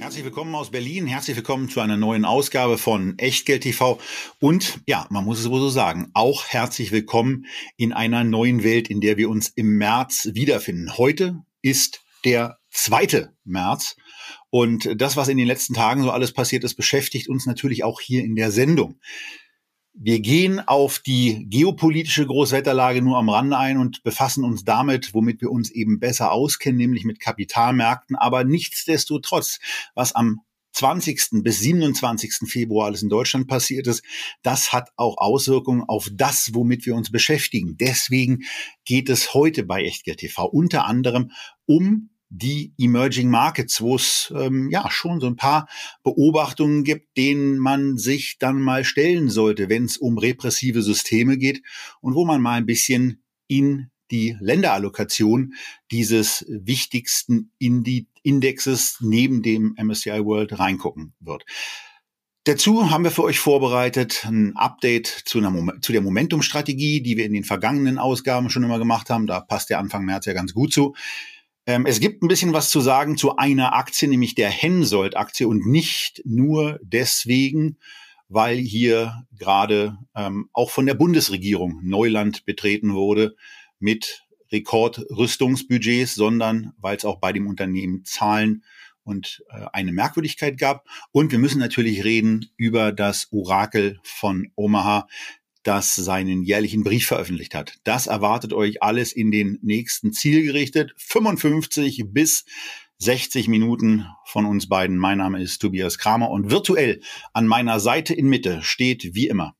Herzlich willkommen aus Berlin. Herzlich willkommen zu einer neuen Ausgabe von Echtgeld TV. Und ja, man muss es wohl so sagen, auch herzlich willkommen in einer neuen Welt, in der wir uns im März wiederfinden. Heute ist der zweite März. Und das, was in den letzten Tagen so alles passiert ist, beschäftigt uns natürlich auch hier in der Sendung. Wir gehen auf die geopolitische Großwetterlage nur am Rande ein und befassen uns damit, womit wir uns eben besser auskennen, nämlich mit Kapitalmärkten. Aber nichtsdestotrotz, was am 20. bis 27. Februar alles in Deutschland passiert ist, das hat auch Auswirkungen auf das, womit wir uns beschäftigen. Deswegen geht es heute bei Echtgeld TV unter anderem um die Emerging Markets, wo es ähm, ja schon so ein paar Beobachtungen gibt, denen man sich dann mal stellen sollte, wenn es um repressive Systeme geht und wo man mal ein bisschen in die Länderallokation dieses wichtigsten Indexes neben dem MSCI World reingucken wird. Dazu haben wir für euch vorbereitet ein Update zu, einer, zu der Momentum-Strategie, die wir in den vergangenen Ausgaben schon immer gemacht haben. Da passt der Anfang März ja ganz gut zu. Ähm, es gibt ein bisschen was zu sagen zu einer Aktie, nämlich der Hensoldt-Aktie und nicht nur deswegen, weil hier gerade ähm, auch von der Bundesregierung Neuland betreten wurde mit Rekordrüstungsbudgets, sondern weil es auch bei dem Unternehmen Zahlen und äh, eine Merkwürdigkeit gab. Und wir müssen natürlich reden über das Orakel von Omaha, das seinen jährlichen Brief veröffentlicht hat. Das erwartet euch alles in den nächsten zielgerichtet 55 bis 60 Minuten von uns beiden. Mein Name ist Tobias Kramer und virtuell an meiner Seite in Mitte steht wie immer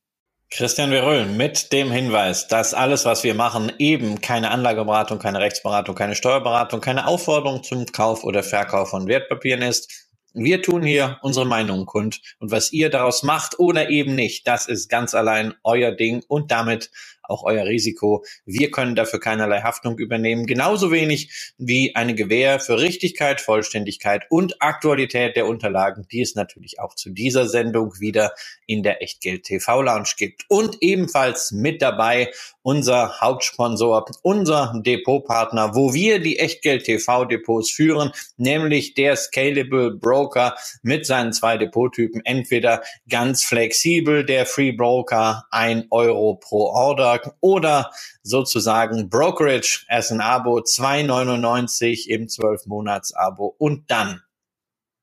Christian Veröhl mit dem Hinweis, dass alles, was wir machen, eben keine Anlageberatung, keine Rechtsberatung, keine Steuerberatung, keine Aufforderung zum Kauf oder Verkauf von Wertpapieren ist. Wir tun hier unsere Meinung kund. Und was ihr daraus macht oder eben nicht, das ist ganz allein euer Ding. Und damit auch euer Risiko. Wir können dafür keinerlei Haftung übernehmen, genauso wenig wie eine Gewähr für Richtigkeit, Vollständigkeit und Aktualität der Unterlagen, die es natürlich auch zu dieser Sendung wieder in der Echtgeld TV Lounge gibt. Und ebenfalls mit dabei unser Hauptsponsor, unser Depotpartner, wo wir die Echtgeld TV Depots führen, nämlich der Scalable Broker mit seinen zwei Depottypen. Entweder ganz flexibel, der Free Broker, ein Euro pro Order oder sozusagen Brokerage as ein Abo, 2,99 im 12-Monats-Abo und dann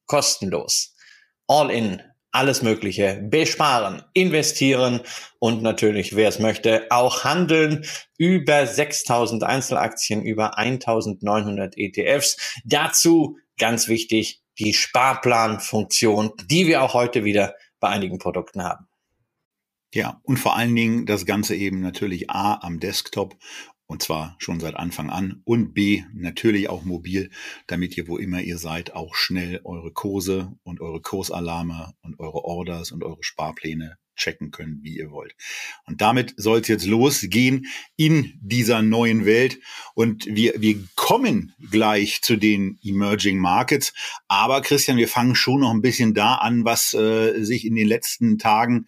kostenlos. All in alles Mögliche besparen, investieren und natürlich, wer es möchte, auch handeln über 6000 Einzelaktien, über 1900 ETFs. Dazu ganz wichtig die Sparplanfunktion, die wir auch heute wieder bei einigen Produkten haben. Ja, und vor allen Dingen das Ganze eben natürlich A am Desktop und zwar schon seit Anfang an. Und B, natürlich auch mobil, damit ihr, wo immer ihr seid, auch schnell eure Kurse und eure Kursalarme und eure Orders und eure Sparpläne checken könnt, wie ihr wollt. Und damit soll es jetzt losgehen in dieser neuen Welt. Und wir, wir kommen gleich zu den Emerging Markets. Aber Christian, wir fangen schon noch ein bisschen da an, was äh, sich in den letzten Tagen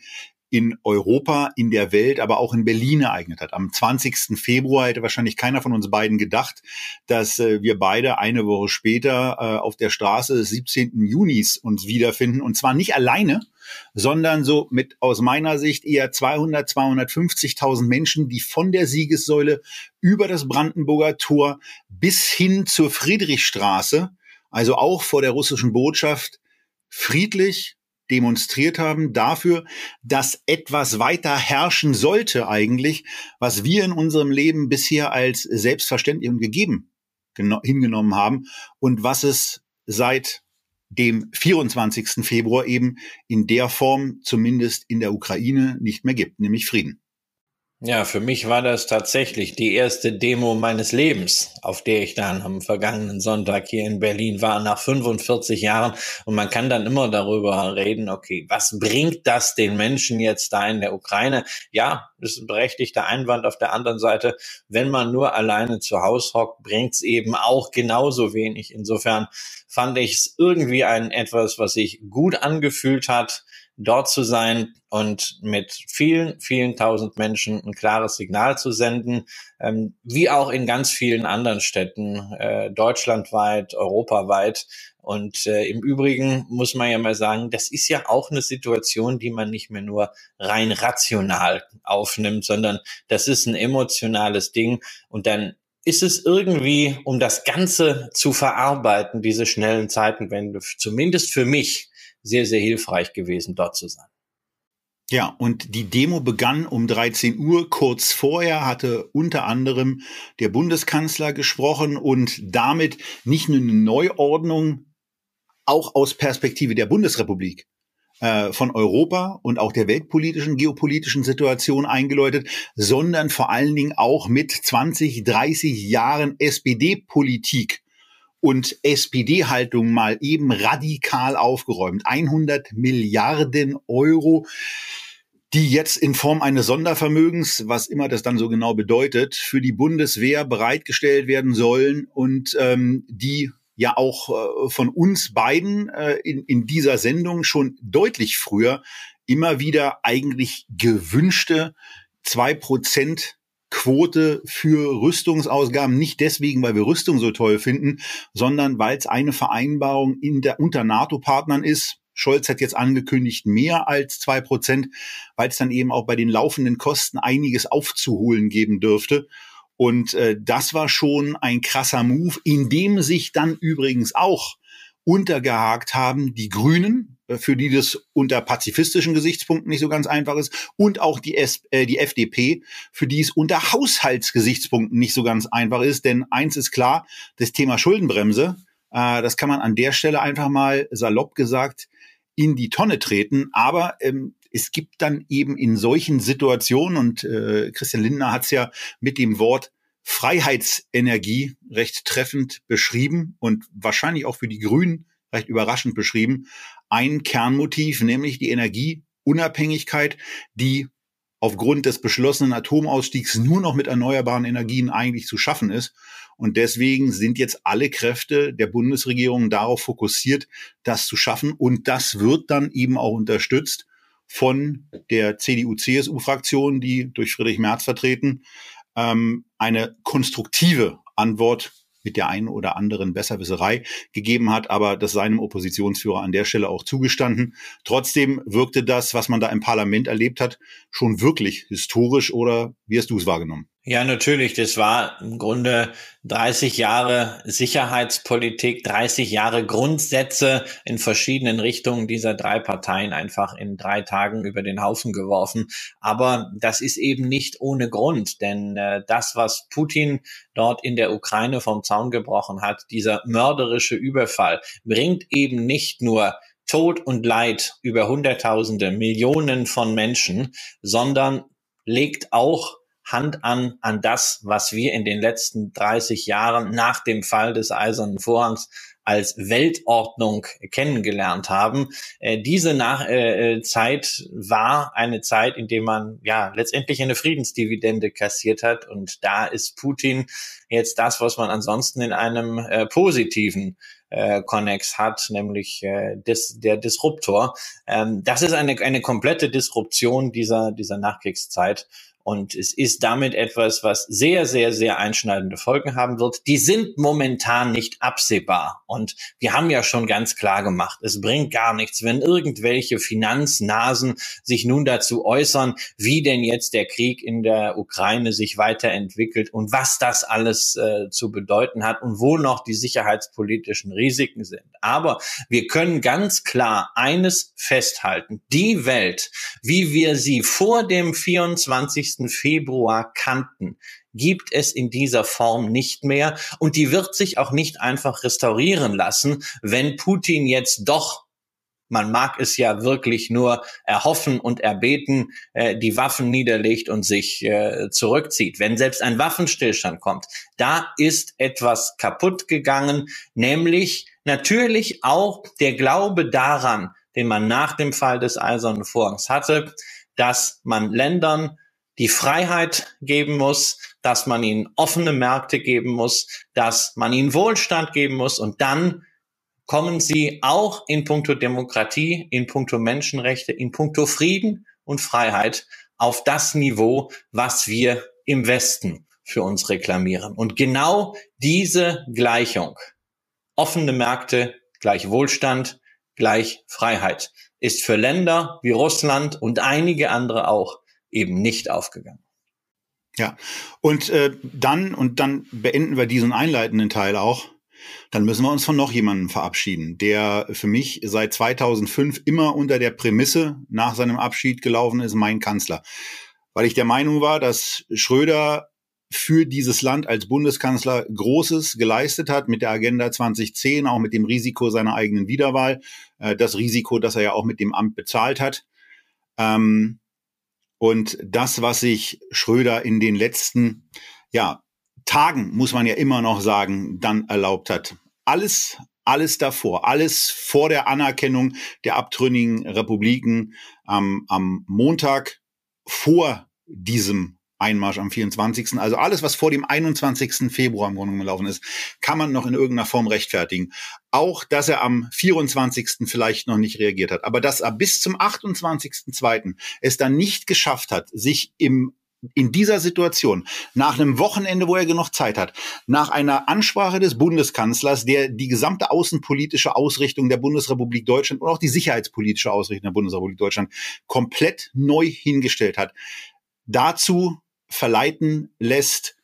in Europa, in der Welt, aber auch in Berlin ereignet hat. Am 20. Februar hätte wahrscheinlich keiner von uns beiden gedacht, dass äh, wir beide eine Woche später äh, auf der Straße des 17. Junis uns wiederfinden. Und zwar nicht alleine, sondern so mit aus meiner Sicht eher 200, 250.000 Menschen, die von der Siegessäule über das Brandenburger Tor bis hin zur Friedrichstraße, also auch vor der russischen Botschaft, friedlich demonstriert haben dafür, dass etwas weiter herrschen sollte eigentlich, was wir in unserem Leben bisher als selbstverständlich und gegeben hingenommen haben und was es seit dem 24. Februar eben in der Form, zumindest in der Ukraine, nicht mehr gibt, nämlich Frieden. Ja, für mich war das tatsächlich die erste Demo meines Lebens, auf der ich dann am vergangenen Sonntag hier in Berlin war, nach 45 Jahren. Und man kann dann immer darüber reden, okay, was bringt das den Menschen jetzt da in der Ukraine? Ja, das ist ein berechtigter Einwand. Auf der anderen Seite, wenn man nur alleine zu Hause hockt, bringt es eben auch genauso wenig. Insofern fand ich es irgendwie ein etwas, was sich gut angefühlt hat dort zu sein und mit vielen, vielen tausend Menschen ein klares Signal zu senden, ähm, wie auch in ganz vielen anderen Städten, äh, deutschlandweit, europaweit. Und äh, im Übrigen muss man ja mal sagen, das ist ja auch eine Situation, die man nicht mehr nur rein rational aufnimmt, sondern das ist ein emotionales Ding. Und dann ist es irgendwie, um das Ganze zu verarbeiten, diese schnellen Zeitenwende, zumindest für mich, sehr, sehr hilfreich gewesen, dort zu sein. Ja, und die Demo begann um 13 Uhr. Kurz vorher hatte unter anderem der Bundeskanzler gesprochen und damit nicht nur eine Neuordnung auch aus Perspektive der Bundesrepublik äh, von Europa und auch der weltpolitischen, geopolitischen Situation eingeläutet, sondern vor allen Dingen auch mit 20, 30 Jahren SPD-Politik und SPD-Haltung mal eben radikal aufgeräumt. 100 Milliarden Euro die jetzt in Form eines Sondervermögens, was immer das dann so genau bedeutet, für die Bundeswehr bereitgestellt werden sollen und ähm, die ja auch äh, von uns beiden äh, in, in dieser Sendung schon deutlich früher immer wieder eigentlich gewünschte zwei Prozent Quote für Rüstungsausgaben nicht deswegen, weil wir Rüstung so toll finden, sondern weil es eine Vereinbarung in der, unter NATO-Partnern ist. Scholz hat jetzt angekündigt, mehr als zwei Prozent, weil es dann eben auch bei den laufenden Kosten einiges aufzuholen geben dürfte. Und äh, das war schon ein krasser Move, in dem sich dann übrigens auch untergehakt haben die Grünen, für die das unter pazifistischen Gesichtspunkten nicht so ganz einfach ist, und auch die, S äh, die FDP, für die es unter Haushaltsgesichtspunkten nicht so ganz einfach ist. Denn eins ist klar, das Thema Schuldenbremse, äh, das kann man an der Stelle einfach mal salopp gesagt in die Tonne treten. Aber ähm, es gibt dann eben in solchen Situationen, und äh, Christian Lindner hat es ja mit dem Wort Freiheitsenergie recht treffend beschrieben und wahrscheinlich auch für die Grünen recht überraschend beschrieben, ein Kernmotiv, nämlich die Energieunabhängigkeit, die aufgrund des beschlossenen Atomausstiegs nur noch mit erneuerbaren Energien eigentlich zu schaffen ist. Und deswegen sind jetzt alle Kräfte der Bundesregierung darauf fokussiert, das zu schaffen. Und das wird dann eben auch unterstützt von der CDU-CSU-Fraktion, die durch Friedrich Merz vertreten, ähm, eine konstruktive Antwort mit der einen oder anderen Besserwisserei gegeben hat, aber das seinem Oppositionsführer an der Stelle auch zugestanden. Trotzdem wirkte das, was man da im Parlament erlebt hat, schon wirklich historisch oder wie hast du es wahrgenommen? Ja, natürlich. Das war im Grunde 30 Jahre Sicherheitspolitik, 30 Jahre Grundsätze in verschiedenen Richtungen dieser drei Parteien einfach in drei Tagen über den Haufen geworfen. Aber das ist eben nicht ohne Grund, denn äh, das, was Putin dort in der Ukraine vom Zaun gebrochen hat, dieser mörderische Überfall, bringt eben nicht nur Tod und Leid über Hunderttausende, Millionen von Menschen, sondern legt auch Hand an an das, was wir in den letzten 30 Jahren nach dem Fall des Eisernen Vorhangs als Weltordnung kennengelernt haben. Äh, diese nach, äh, äh, Zeit war eine Zeit, in der man ja letztendlich eine Friedensdividende kassiert hat. Und da ist Putin jetzt das, was man ansonsten in einem äh, positiven äh, Connex hat, nämlich äh, dis, der Disruptor. Ähm, das ist eine, eine komplette Disruption dieser, dieser Nachkriegszeit. Und es ist damit etwas, was sehr, sehr, sehr einschneidende Folgen haben wird. Die sind momentan nicht absehbar. Und wir haben ja schon ganz klar gemacht, es bringt gar nichts, wenn irgendwelche Finanznasen sich nun dazu äußern, wie denn jetzt der Krieg in der Ukraine sich weiterentwickelt und was das alles äh, zu bedeuten hat und wo noch die sicherheitspolitischen Risiken sind. Aber wir können ganz klar eines festhalten. Die Welt, wie wir sie vor dem 24 Februar kannten, gibt es in dieser Form nicht mehr. Und die wird sich auch nicht einfach restaurieren lassen, wenn Putin jetzt doch man mag es ja wirklich nur erhoffen und erbeten, äh, die Waffen niederlegt und sich äh, zurückzieht. Wenn selbst ein Waffenstillstand kommt, da ist etwas kaputt gegangen, nämlich natürlich auch der Glaube daran, den man nach dem Fall des Eisernen Vorhangs hatte, dass man Ländern die Freiheit geben muss, dass man ihnen offene Märkte geben muss, dass man ihnen Wohlstand geben muss und dann kommen sie auch in puncto Demokratie, in puncto Menschenrechte, in puncto Frieden und Freiheit auf das Niveau, was wir im Westen für uns reklamieren. Und genau diese Gleichung, offene Märkte gleich Wohlstand, gleich Freiheit, ist für Länder wie Russland und einige andere auch eben nicht aufgegangen. Ja, und äh, dann, und dann beenden wir diesen einleitenden Teil auch dann müssen wir uns von noch jemandem verabschieden, der für mich seit 2005 immer unter der Prämisse nach seinem Abschied gelaufen ist, mein Kanzler. Weil ich der Meinung war, dass Schröder für dieses Land als Bundeskanzler Großes geleistet hat mit der Agenda 2010, auch mit dem Risiko seiner eigenen Wiederwahl, äh, das Risiko, das er ja auch mit dem Amt bezahlt hat. Ähm, und das, was sich Schröder in den letzten, ja, Tagen, muss man ja immer noch sagen, dann erlaubt hat. Alles, alles davor, alles vor der Anerkennung der abtrünnigen Republiken am, am Montag vor diesem Einmarsch am 24. Also alles, was vor dem 21. Februar im Grunde gelaufen ist, kann man noch in irgendeiner Form rechtfertigen. Auch, dass er am 24. vielleicht noch nicht reagiert hat. Aber dass er bis zum 28.2. es dann nicht geschafft hat, sich im in dieser Situation, nach einem Wochenende, wo er genug Zeit hat, nach einer Ansprache des Bundeskanzlers, der die gesamte außenpolitische Ausrichtung der Bundesrepublik Deutschland und auch die sicherheitspolitische Ausrichtung der Bundesrepublik Deutschland komplett neu hingestellt hat, dazu verleiten lässt,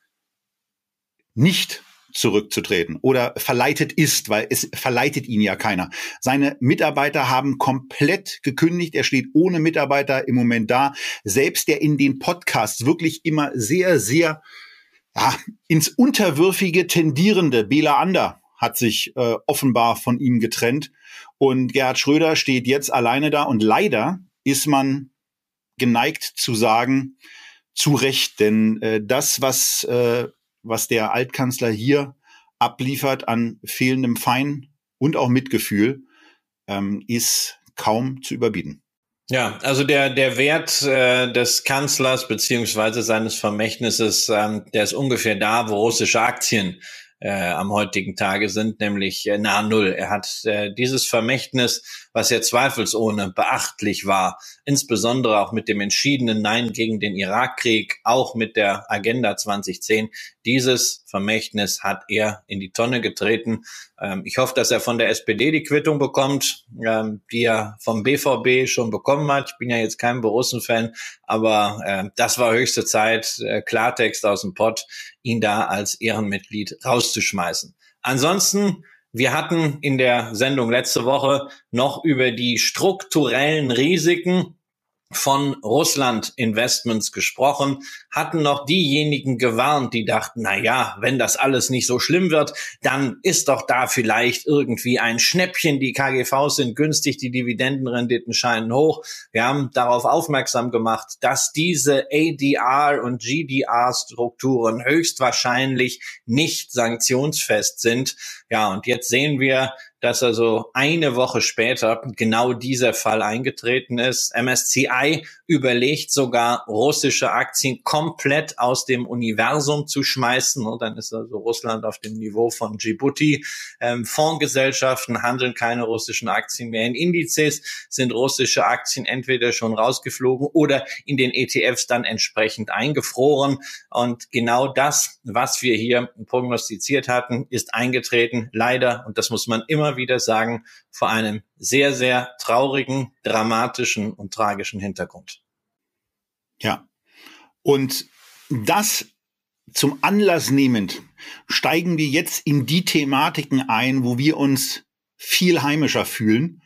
nicht zurückzutreten oder verleitet ist, weil es verleitet ihn ja keiner. Seine Mitarbeiter haben komplett gekündigt. Er steht ohne Mitarbeiter im Moment da. Selbst der in den Podcasts wirklich immer sehr, sehr ja, ins Unterwürfige tendierende Bela Ander hat sich äh, offenbar von ihm getrennt. Und Gerhard Schröder steht jetzt alleine da. Und leider ist man geneigt zu sagen, zu Recht, denn äh, das, was äh, was der Altkanzler hier abliefert an fehlendem Fein und auch Mitgefühl, ähm, ist kaum zu überbieten. Ja, also der, der Wert äh, des Kanzlers beziehungsweise seines Vermächtnisses, ähm, der ist ungefähr da, wo russische Aktien äh, am heutigen Tage sind, nämlich äh, nahe Null. Er hat äh, dieses Vermächtnis, was ja zweifelsohne beachtlich war, insbesondere auch mit dem entschiedenen Nein gegen den Irakkrieg, auch mit der Agenda 2010, dieses Vermächtnis hat er in die Tonne getreten. Ähm, ich hoffe, dass er von der SPD die Quittung bekommt, ähm, die er vom BVB schon bekommen hat. Ich bin ja jetzt kein Borussen-Fan, aber äh, das war höchste Zeit, äh, Klartext aus dem Pott, ihn da als Ehrenmitglied rauszuschmeißen. Ansonsten wir hatten in der Sendung letzte Woche noch über die strukturellen Risiken von Russland Investments gesprochen, hatten noch diejenigen gewarnt, die dachten, na ja, wenn das alles nicht so schlimm wird, dann ist doch da vielleicht irgendwie ein Schnäppchen. Die KGVs sind günstig, die Dividendenrenditen scheinen hoch. Wir haben darauf aufmerksam gemacht, dass diese ADR und GDR Strukturen höchstwahrscheinlich nicht sanktionsfest sind. Ja, und jetzt sehen wir, dass also eine Woche später genau dieser Fall eingetreten ist. MSCI überlegt sogar, russische Aktien komplett aus dem Universum zu schmeißen. Und dann ist also Russland auf dem Niveau von Djibouti. Ähm, Fondsgesellschaften handeln keine russischen Aktien mehr. In Indizes sind russische Aktien entweder schon rausgeflogen oder in den ETFs dann entsprechend eingefroren. Und genau das, was wir hier prognostiziert hatten, ist eingetreten. Leider, und das muss man immer wieder sagen, vor einem sehr, sehr traurigen, dramatischen und tragischen Hintergrund. Ja. Und das zum Anlass nehmend steigen wir jetzt in die Thematiken ein, wo wir uns viel heimischer fühlen,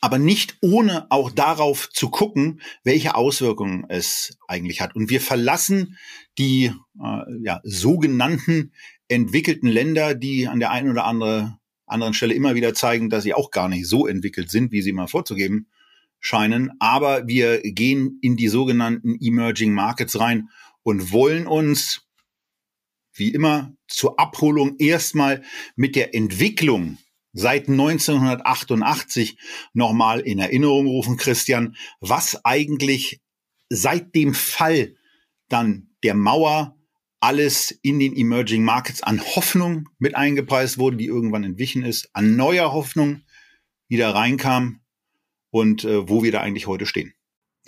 aber nicht ohne auch darauf zu gucken, welche Auswirkungen es eigentlich hat. Und wir verlassen die äh, ja, sogenannten entwickelten Länder, die an der einen oder anderen anderen Stelle immer wieder zeigen, dass sie auch gar nicht so entwickelt sind, wie sie mal vorzugeben scheinen. Aber wir gehen in die sogenannten Emerging Markets rein und wollen uns, wie immer, zur Abholung erstmal mit der Entwicklung seit 1988 nochmal in Erinnerung rufen, Christian, was eigentlich seit dem Fall dann der Mauer alles in den Emerging Markets an Hoffnung mit eingepreist wurde, die irgendwann entwichen ist, an neuer Hoffnung wieder reinkam und äh, wo wir da eigentlich heute stehen.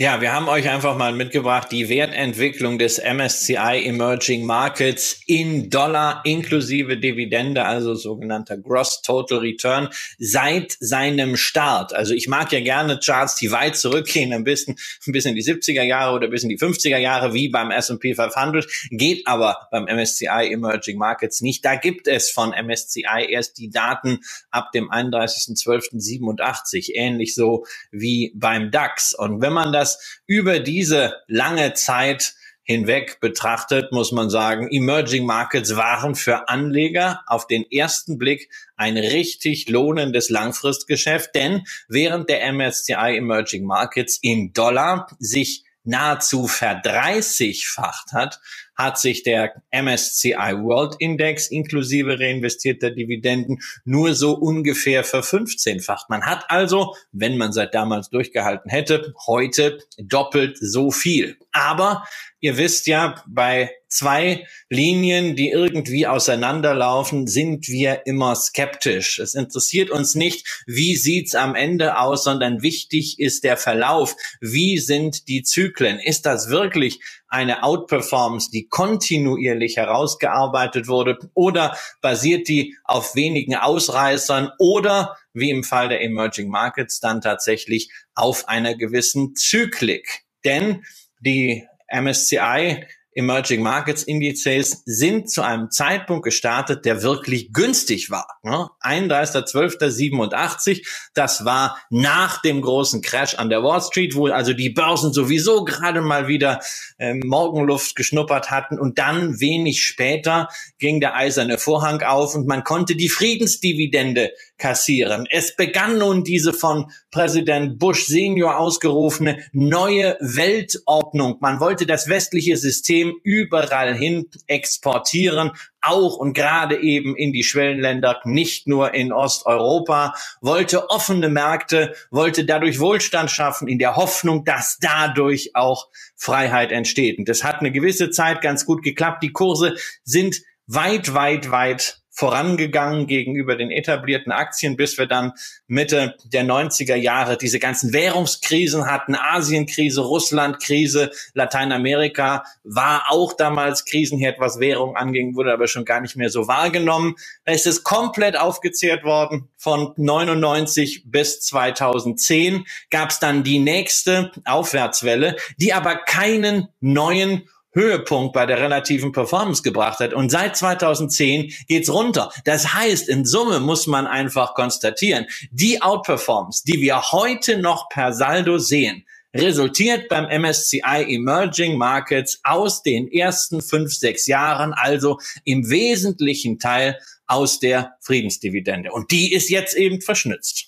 Ja, wir haben euch einfach mal mitgebracht die Wertentwicklung des MSCI Emerging Markets in Dollar inklusive Dividende, also sogenannter Gross Total Return seit seinem Start. Also ich mag ja gerne Charts, die weit zurückgehen, ein bisschen, ein bisschen die 70er Jahre oder bis in die 50er Jahre, wie beim S&P 500, geht aber beim MSCI Emerging Markets nicht. Da gibt es von MSCI erst die Daten ab dem 31.12.87, ähnlich so wie beim DAX. Und wenn man das das über diese lange Zeit hinweg betrachtet, muss man sagen, Emerging Markets waren für Anleger auf den ersten Blick ein richtig lohnendes Langfristgeschäft, denn während der MSCI Emerging Markets in Dollar sich nahezu verdreißigfacht hat, hat sich der MSCI World Index inklusive reinvestierter Dividenden nur so ungefähr verfünfzehnfacht. Man hat also, wenn man seit damals durchgehalten hätte, heute doppelt so viel. Aber ihr wisst ja, bei zwei Linien, die irgendwie auseinanderlaufen, sind wir immer skeptisch. Es interessiert uns nicht, wie sieht's am Ende aus, sondern wichtig ist der Verlauf. Wie sind die Zyklen? Ist das wirklich eine Outperformance, die kontinuierlich herausgearbeitet wurde oder basiert die auf wenigen Ausreißern oder wie im Fall der Emerging Markets dann tatsächlich auf einer gewissen Zyklik? Denn die MSCI Emerging Markets Indizes sind zu einem Zeitpunkt gestartet, der wirklich günstig war. Ne? 31.12.87, das war nach dem großen Crash an der Wall Street, wo also die Börsen sowieso gerade mal wieder äh, Morgenluft geschnuppert hatten und dann wenig später ging der eiserne Vorhang auf und man konnte die Friedensdividende kassieren. Es begann nun diese von Präsident Bush Senior ausgerufene neue Weltordnung. Man wollte das westliche System überall hin exportieren, auch und gerade eben in die Schwellenländer, nicht nur in Osteuropa, wollte offene Märkte, wollte dadurch Wohlstand schaffen, in der Hoffnung, dass dadurch auch Freiheit entsteht. Und das hat eine gewisse Zeit ganz gut geklappt. Die Kurse sind weit, weit, weit vorangegangen gegenüber den etablierten Aktien, bis wir dann Mitte der 90er Jahre diese ganzen Währungskrisen hatten, Asienkrise, Russlandkrise, Lateinamerika war auch damals Krisenherd, was Währung anging, wurde aber schon gar nicht mehr so wahrgenommen. Da ist es komplett aufgezehrt worden. Von 99 bis 2010 gab es dann die nächste Aufwärtswelle, die aber keinen neuen Höhepunkt bei der relativen Performance gebracht hat. Und seit 2010 geht's runter. Das heißt, in Summe muss man einfach konstatieren, die Outperformance, die wir heute noch per Saldo sehen, resultiert beim MSCI Emerging Markets aus den ersten fünf, sechs Jahren, also im wesentlichen Teil aus der Friedensdividende. Und die ist jetzt eben verschnitzt.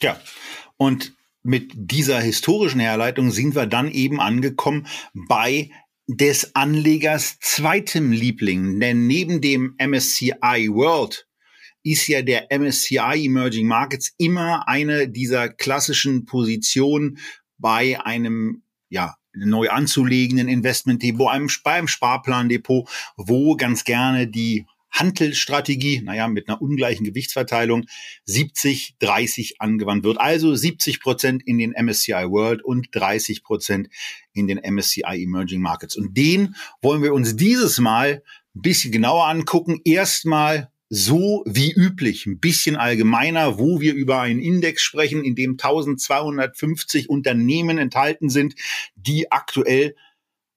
Ja, und mit dieser historischen Herleitung sind wir dann eben angekommen bei des Anlegers zweitem Liebling, denn neben dem MSCI World ist ja der MSCI Emerging Markets immer eine dieser klassischen Positionen bei einem ja neu anzulegenden Investmentdepot, einem, beim Sparplandepot, wo ganz gerne die Handelstrategie, naja, mit einer ungleichen Gewichtsverteilung 70, 30 angewandt wird. Also 70 Prozent in den MSCI World und 30 Prozent in den MSCI Emerging Markets. Und den wollen wir uns dieses Mal ein bisschen genauer angucken. Erstmal so wie üblich, ein bisschen allgemeiner, wo wir über einen Index sprechen, in dem 1250 Unternehmen enthalten sind, die aktuell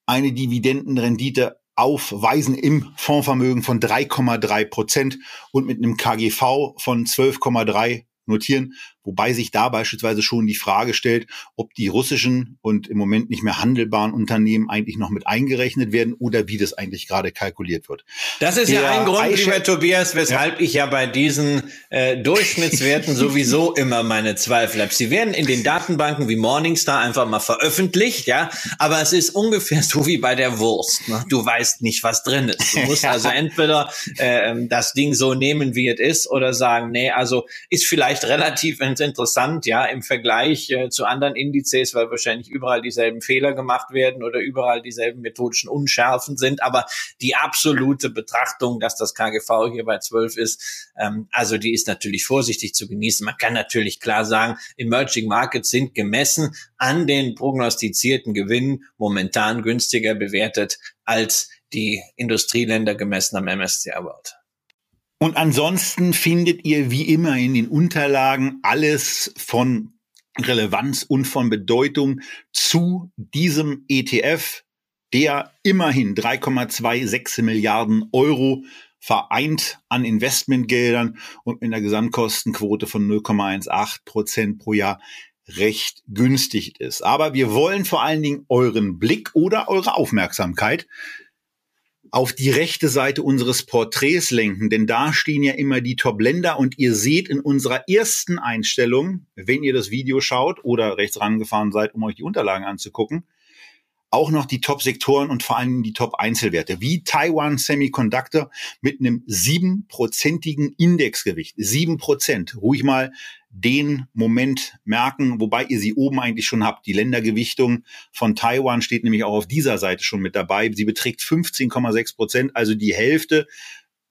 eine Dividendenrendite aufweisen im Fondsvermögen von 3,3 Prozent und mit einem KGV von 12,3 notieren, Wobei sich da beispielsweise schon die Frage stellt, ob die russischen und im Moment nicht mehr handelbaren Unternehmen eigentlich noch mit eingerechnet werden oder wie das eigentlich gerade kalkuliert wird. Das ist Der ja ein Grund, lieber Tobias, weshalb ja. ich ja bei diesen äh, Durchschnittswerten sowieso immer meine Zweifel habe. Sie werden in den Datenbanken wie Morningstar einfach mal veröffentlicht, ja, aber es ist ungefähr so wie bei der Wurst. Ne? Du weißt nicht, was drin ist. Du musst also entweder äh, das Ding so nehmen, wie es ist, oder sagen, nee, also ist vielleicht relativ interessant, ja, im Vergleich äh, zu anderen Indizes, weil wahrscheinlich überall dieselben Fehler gemacht werden oder überall dieselben methodischen Unschärfen sind. Aber die absolute Betrachtung, dass das KGV hier bei 12 ist, ähm, also die ist natürlich vorsichtig zu genießen. Man kann natürlich klar sagen, Emerging Markets sind gemessen an den prognostizierten Gewinnen momentan günstiger bewertet als die Industrieländer gemessen am MSCI World. Und ansonsten findet ihr wie immer in den Unterlagen alles von Relevanz und von Bedeutung zu diesem ETF, der immerhin 3,26 Milliarden Euro vereint an Investmentgeldern und mit einer Gesamtkostenquote von 0,18 Prozent pro Jahr recht günstig ist. Aber wir wollen vor allen Dingen euren Blick oder eure Aufmerksamkeit auf die rechte Seite unseres Porträts lenken, denn da stehen ja immer die Top-Länder und ihr seht in unserer ersten Einstellung, wenn ihr das Video schaut oder rechts rangefahren seid, um euch die Unterlagen anzugucken, auch noch die Top-Sektoren und vor allem die Top-Einzelwerte, wie Taiwan Semiconductor mit einem siebenprozentigen Indexgewicht. Sieben Prozent. Ruhig mal den Moment merken, wobei ihr sie oben eigentlich schon habt. Die Ländergewichtung von Taiwan steht nämlich auch auf dieser Seite schon mit dabei. Sie beträgt 15,6 Prozent, also die Hälfte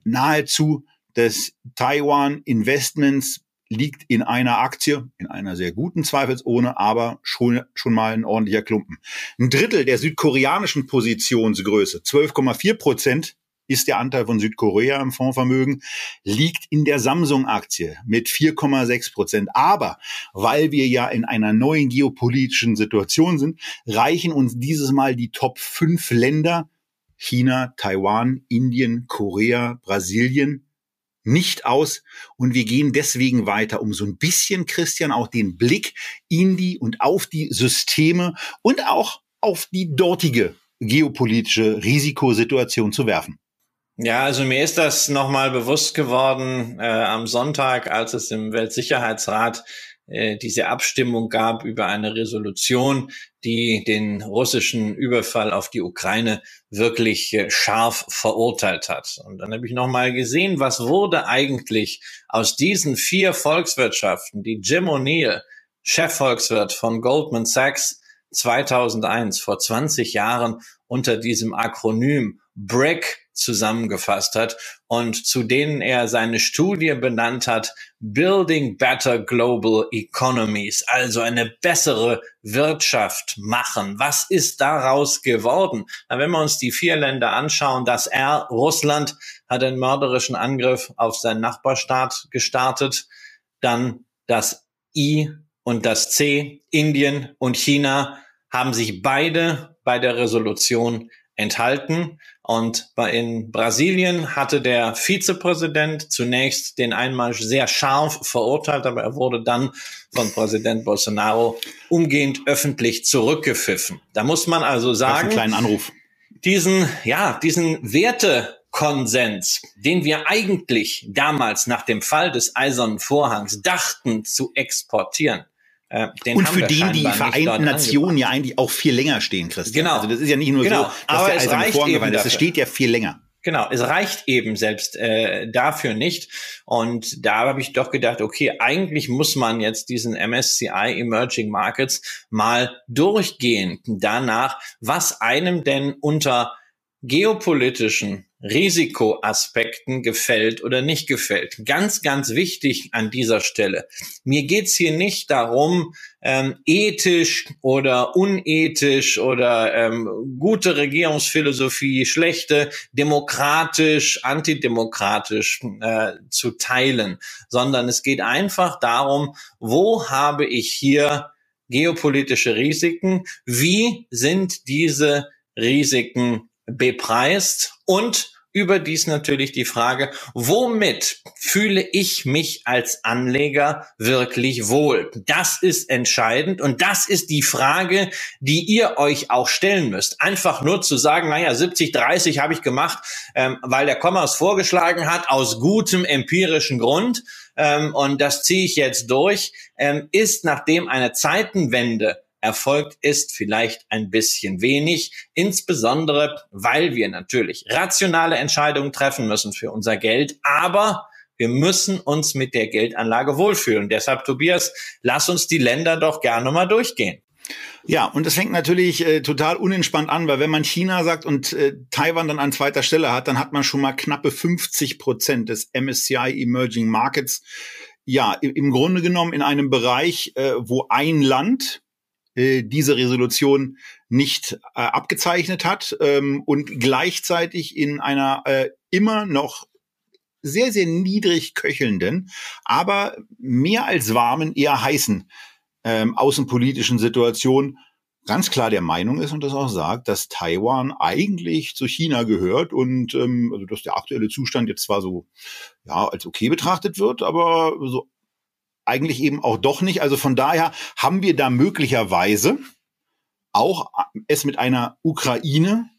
nahezu des Taiwan Investments liegt in einer Aktie, in einer sehr guten zweifelsohne, aber schon, schon mal ein ordentlicher Klumpen. Ein Drittel der südkoreanischen Positionsgröße, 12,4 Prozent, ist der Anteil von Südkorea im Fondsvermögen, liegt in der Samsung-Aktie mit 4,6 Prozent. Aber weil wir ja in einer neuen geopolitischen Situation sind, reichen uns dieses Mal die Top 5 Länder China, Taiwan, Indien, Korea, Brasilien nicht aus und wir gehen deswegen weiter, um so ein bisschen, Christian, auch den Blick in die und auf die Systeme und auch auf die dortige geopolitische Risikosituation zu werfen. Ja, also mir ist das nochmal bewusst geworden äh, am Sonntag, als es im Weltsicherheitsrat äh, diese Abstimmung gab über eine Resolution, die den russischen Überfall auf die Ukraine wirklich äh, scharf verurteilt hat. Und dann habe ich nochmal gesehen, was wurde eigentlich aus diesen vier Volkswirtschaften, die Jim O'Neill, Chefvolkswirt von Goldman Sachs 2001, vor 20 Jahren unter diesem Akronym BRIC zusammengefasst hat und zu denen er seine Studie benannt hat, Building Better Global Economies, also eine bessere Wirtschaft machen. Was ist daraus geworden? Na, wenn wir uns die vier Länder anschauen, das R, Russland, hat einen mörderischen Angriff auf seinen Nachbarstaat gestartet, dann das I und das C, Indien und China, haben sich beide bei der Resolution enthalten. Und in Brasilien hatte der Vizepräsident zunächst den Einmarsch sehr scharf verurteilt, aber er wurde dann von Präsident Bolsonaro umgehend öffentlich zurückgepfiffen. Da muss man also sagen, einen kleinen Anruf. diesen, ja, diesen Wertekonsens, den wir eigentlich damals nach dem Fall des Eisernen Vorhangs dachten zu exportieren, äh, und für den die Vereinten Nationen ja eigentlich auch viel länger stehen, Christian. Genau. Also das ist ja nicht nur genau. so, dass Aber der Eiserne Vorhang ist, es steht ja viel länger. Genau, es reicht eben selbst äh, dafür nicht. Und da habe ich doch gedacht, okay, eigentlich muss man jetzt diesen MSCI Emerging Markets mal durchgehen danach, was einem denn unter geopolitischen Risikoaspekten gefällt oder nicht gefällt. Ganz, ganz wichtig an dieser Stelle. Mir geht's hier nicht darum, ähm, ethisch oder unethisch oder ähm, gute Regierungsphilosophie, schlechte, demokratisch, antidemokratisch äh, zu teilen, sondern es geht einfach darum, wo habe ich hier geopolitische Risiken? Wie sind diese Risiken bepreist und Überdies natürlich die Frage, womit fühle ich mich als Anleger wirklich wohl? Das ist entscheidend und das ist die Frage, die ihr euch auch stellen müsst. Einfach nur zu sagen, naja, 70, 30 habe ich gemacht, ähm, weil der Kommas vorgeschlagen hat, aus gutem empirischen Grund ähm, und das ziehe ich jetzt durch, ähm, ist nachdem eine Zeitenwende erfolgt ist vielleicht ein bisschen wenig, insbesondere weil wir natürlich rationale Entscheidungen treffen müssen für unser Geld, aber wir müssen uns mit der Geldanlage wohlfühlen. Deshalb, Tobias, lass uns die Länder doch gerne mal durchgehen. Ja, und es fängt natürlich äh, total unentspannt an, weil wenn man China sagt und äh, Taiwan dann an zweiter Stelle hat, dann hat man schon mal knappe 50 Prozent des MSCI Emerging Markets. Ja, im Grunde genommen in einem Bereich, äh, wo ein Land äh, diese Resolution nicht äh, abgezeichnet hat ähm, und gleichzeitig in einer äh, immer noch sehr, sehr niedrig köchelnden, aber mehr als warmen, eher heißen ähm, außenpolitischen Situation ganz klar der Meinung ist und das auch sagt, dass Taiwan eigentlich zu China gehört und ähm, also dass der aktuelle Zustand jetzt zwar so ja als okay betrachtet wird, aber so eigentlich eben auch doch nicht. Also von daher haben wir da möglicherweise auch es mit einer Ukraine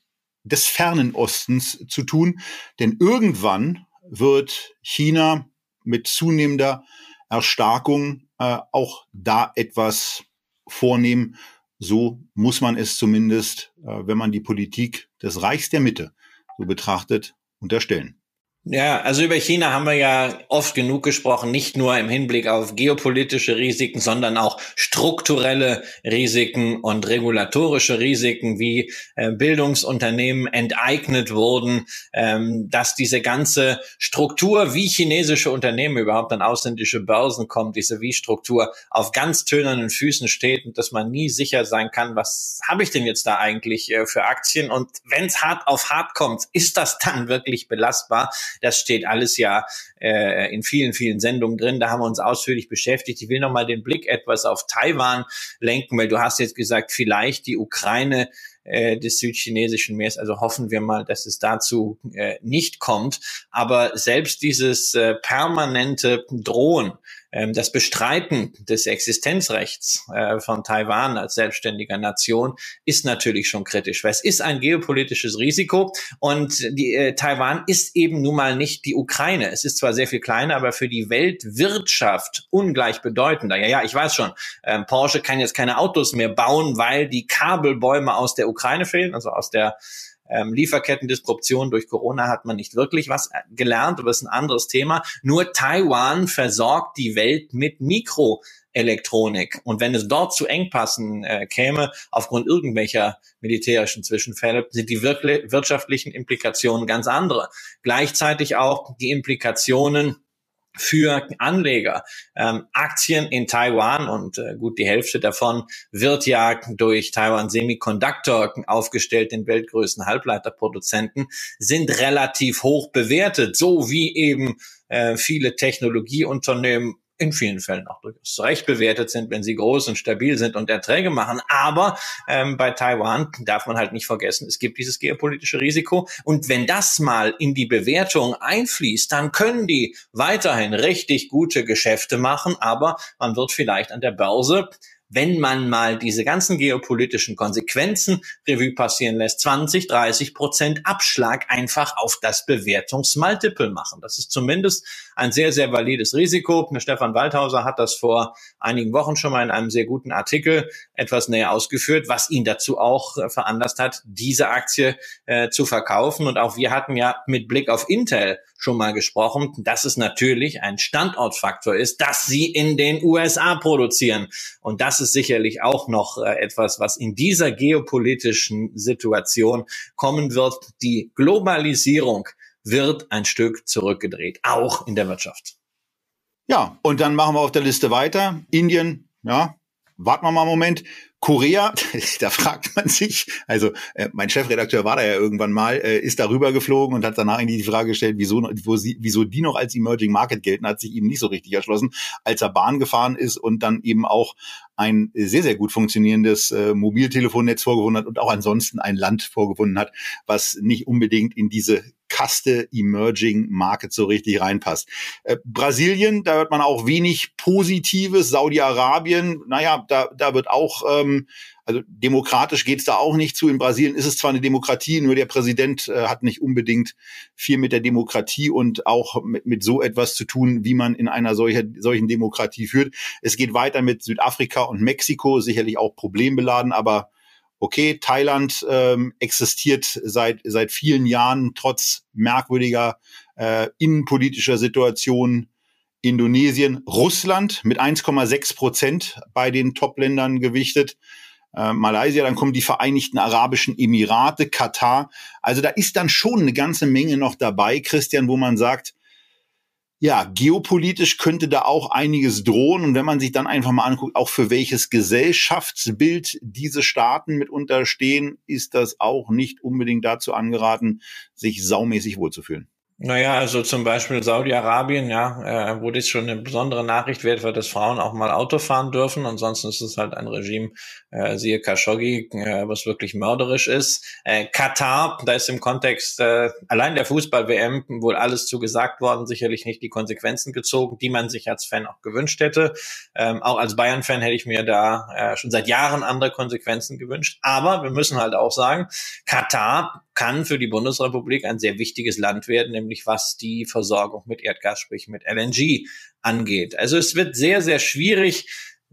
des fernen Ostens zu tun. Denn irgendwann wird China mit zunehmender Erstarkung äh, auch da etwas vornehmen. So muss man es zumindest, äh, wenn man die Politik des Reichs der Mitte so betrachtet, unterstellen. Ja, also über China haben wir ja oft genug gesprochen, nicht nur im Hinblick auf geopolitische Risiken, sondern auch strukturelle Risiken und regulatorische Risiken, wie äh, Bildungsunternehmen enteignet wurden, ähm, dass diese ganze Struktur, wie chinesische Unternehmen überhaupt an ausländische Börsen kommen, diese Wie-Struktur auf ganz tönernen Füßen steht und dass man nie sicher sein kann, was habe ich denn jetzt da eigentlich äh, für Aktien und wenn es hart auf hart kommt, ist das dann wirklich belastbar? Das steht alles ja äh, in vielen, vielen Sendungen drin. Da haben wir uns ausführlich beschäftigt. Ich will noch mal den Blick etwas auf Taiwan lenken, weil du hast jetzt gesagt, vielleicht die Ukraine äh, des südchinesischen Meeres. Also hoffen wir mal, dass es dazu äh, nicht kommt. Aber selbst dieses äh, permanente Drohen das Bestreiten des Existenzrechts äh, von Taiwan als selbstständiger Nation ist natürlich schon kritisch, weil es ist ein geopolitisches Risiko und die, äh, Taiwan ist eben nun mal nicht die Ukraine. Es ist zwar sehr viel kleiner, aber für die Weltwirtschaft ungleich bedeutender. Ja, ja, ich weiß schon, ähm, Porsche kann jetzt keine Autos mehr bauen, weil die Kabelbäume aus der Ukraine fehlen, also aus der ähm, Lieferkettendisruption durch Corona hat man nicht wirklich was äh, gelernt, aber ist ein anderes Thema. Nur Taiwan versorgt die Welt mit Mikroelektronik. Und wenn es dort zu Engpassen äh, käme, aufgrund irgendwelcher militärischen Zwischenfälle, sind die wirtschaftlichen Implikationen ganz andere. Gleichzeitig auch die Implikationen für Anleger. Ähm, Aktien in Taiwan und äh, gut die Hälfte davon wird ja durch Taiwan Semiconductor aufgestellt, den weltgrößten Halbleiterproduzenten, sind relativ hoch bewertet, so wie eben äh, viele Technologieunternehmen in vielen Fällen auch durchaus Recht bewertet sind, wenn sie groß und stabil sind und Erträge machen. Aber ähm, bei Taiwan darf man halt nicht vergessen, es gibt dieses geopolitische Risiko. Und wenn das mal in die Bewertung einfließt, dann können die weiterhin richtig gute Geschäfte machen, aber man wird vielleicht an der Börse wenn man mal diese ganzen geopolitischen Konsequenzen Revue passieren lässt, 20, 30 Prozent Abschlag einfach auf das Bewertungsmultiple machen. Das ist zumindest ein sehr, sehr valides Risiko. Stefan Waldhauser hat das vor einigen Wochen schon mal in einem sehr guten Artikel etwas näher ausgeführt, was ihn dazu auch äh, veranlasst hat, diese Aktie äh, zu verkaufen. Und auch wir hatten ja mit Blick auf Intel schon mal gesprochen, dass es natürlich ein Standortfaktor ist, dass sie in den USA produzieren. Und das ist sicherlich auch noch äh, etwas, was in dieser geopolitischen Situation kommen wird. Die Globalisierung wird ein Stück zurückgedreht, auch in der Wirtschaft. Ja, und dann machen wir auf der Liste weiter. Indien, ja, warten wir mal einen Moment. Korea, da fragt man sich, also äh, mein Chefredakteur war da ja irgendwann mal, äh, ist darüber geflogen und hat danach irgendwie die Frage gestellt, wieso, wo sie, wieso die noch als Emerging Market gelten, hat sich ihm nicht so richtig erschlossen, als er Bahn gefahren ist und dann eben auch ein sehr, sehr gut funktionierendes äh, Mobiltelefonnetz vorgefunden hat und auch ansonsten ein Land vorgefunden hat, was nicht unbedingt in diese Kaste Emerging Market so richtig reinpasst. Äh, Brasilien, da hört man auch wenig Positives. Saudi-Arabien, naja, da, da wird auch ähm, also demokratisch geht's da auch nicht zu. In Brasilien ist es zwar eine Demokratie, nur der Präsident äh, hat nicht unbedingt viel mit der Demokratie und auch mit, mit so etwas zu tun, wie man in einer solcher, solchen Demokratie führt. Es geht weiter mit Südafrika und Mexiko, sicherlich auch problembeladen, aber okay, Thailand ähm, existiert seit, seit vielen Jahren trotz merkwürdiger äh, innenpolitischer Situation. Indonesien, Russland mit 1,6 Prozent bei den Top-Ländern gewichtet äh, Malaysia, dann kommen die Vereinigten Arabischen Emirate, Katar. Also da ist dann schon eine ganze Menge noch dabei, Christian, wo man sagt, ja, geopolitisch könnte da auch einiges drohen. Und wenn man sich dann einfach mal anguckt, auch für welches Gesellschaftsbild diese Staaten mitunter stehen, ist das auch nicht unbedingt dazu angeraten, sich saumäßig wohlzufühlen. Naja, also zum Beispiel Saudi-Arabien, ja, äh, wo das schon eine besondere Nachricht wird, weil dass Frauen auch mal Auto fahren dürfen. Ansonsten ist es halt ein Regime, äh, siehe Khashoggi, äh, was wirklich mörderisch ist. Äh, Katar, da ist im Kontext äh, allein der Fußball-WM wohl alles zugesagt worden, sicherlich nicht die Konsequenzen gezogen, die man sich als Fan auch gewünscht hätte. Ähm, auch als Bayern-Fan hätte ich mir da äh, schon seit Jahren andere Konsequenzen gewünscht. Aber wir müssen halt auch sagen, Katar kann für die Bundesrepublik ein sehr wichtiges Land werden, nämlich was die Versorgung mit Erdgas, sprich mit LNG angeht. Also es wird sehr, sehr schwierig,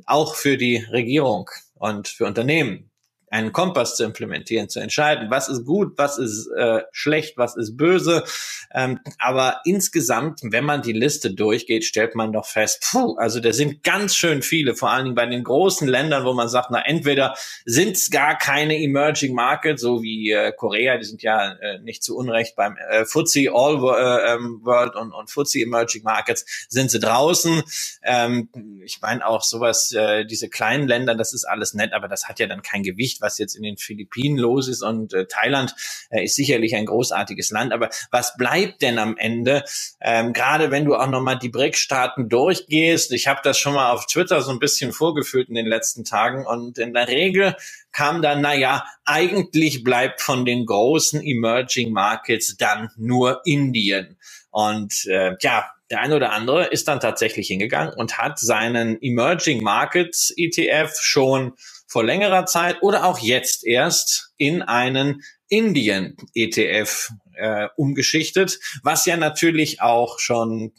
auch für die Regierung und für Unternehmen einen Kompass zu implementieren, zu entscheiden, was ist gut, was ist äh, schlecht, was ist böse. Ähm, aber insgesamt, wenn man die Liste durchgeht, stellt man doch fest, puh, also da sind ganz schön viele, vor allen Dingen bei den großen Ländern, wo man sagt, na entweder sind es gar keine Emerging Markets, so wie äh, Korea, die sind ja äh, nicht zu Unrecht beim äh, FTSE All äh, ähm, World und, und FTSE Emerging Markets, sind sie draußen. Ähm, ich meine auch sowas, äh, diese kleinen Länder, das ist alles nett, aber das hat ja dann kein Gewicht was jetzt in den Philippinen los ist und äh, Thailand äh, ist sicherlich ein großartiges Land. Aber was bleibt denn am Ende? Ähm, Gerade wenn du auch nochmal die BRIC-Staaten durchgehst. Ich habe das schon mal auf Twitter so ein bisschen vorgefühlt in den letzten Tagen und in der Regel kam dann, naja, eigentlich bleibt von den großen Emerging Markets dann nur Indien. Und äh, ja, der eine oder andere ist dann tatsächlich hingegangen und hat seinen Emerging Markets ETF schon vor längerer Zeit oder auch jetzt erst in einen Indien-ETF äh, umgeschichtet, was ja natürlich auch schon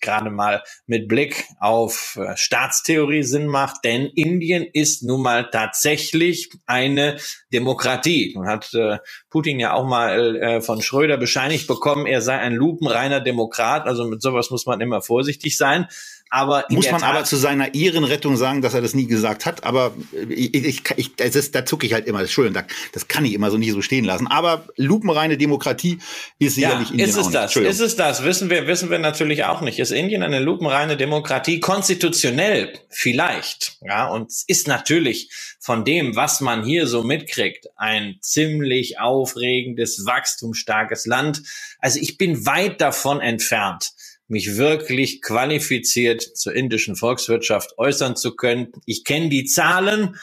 gerade mal mit Blick auf äh, Staatstheorie Sinn macht, denn Indien ist nun mal tatsächlich eine Demokratie. Nun hat äh, Putin ja auch mal äh, von Schröder bescheinigt bekommen, er sei ein lupenreiner Demokrat, also mit sowas muss man immer vorsichtig sein. Aber muss man Tat, aber zu seiner Ehrenrettung sagen, dass er das nie gesagt hat. Aber ich, ich, ich das ist, da zucke ich halt immer. Entschuldigung, das kann ich immer so nie so stehen lassen. Aber lupenreine Demokratie ist sicherlich ja, Indien ist es das? Ist es das? Wissen wir, wissen wir natürlich auch nicht. Ist Indien eine lupenreine Demokratie? Konstitutionell vielleicht. Ja, und es ist natürlich von dem, was man hier so mitkriegt, ein ziemlich aufregendes, wachstumsstarkes Land. Also ich bin weit davon entfernt mich wirklich qualifiziert zur indischen Volkswirtschaft äußern zu können. Ich kenne die Zahlen.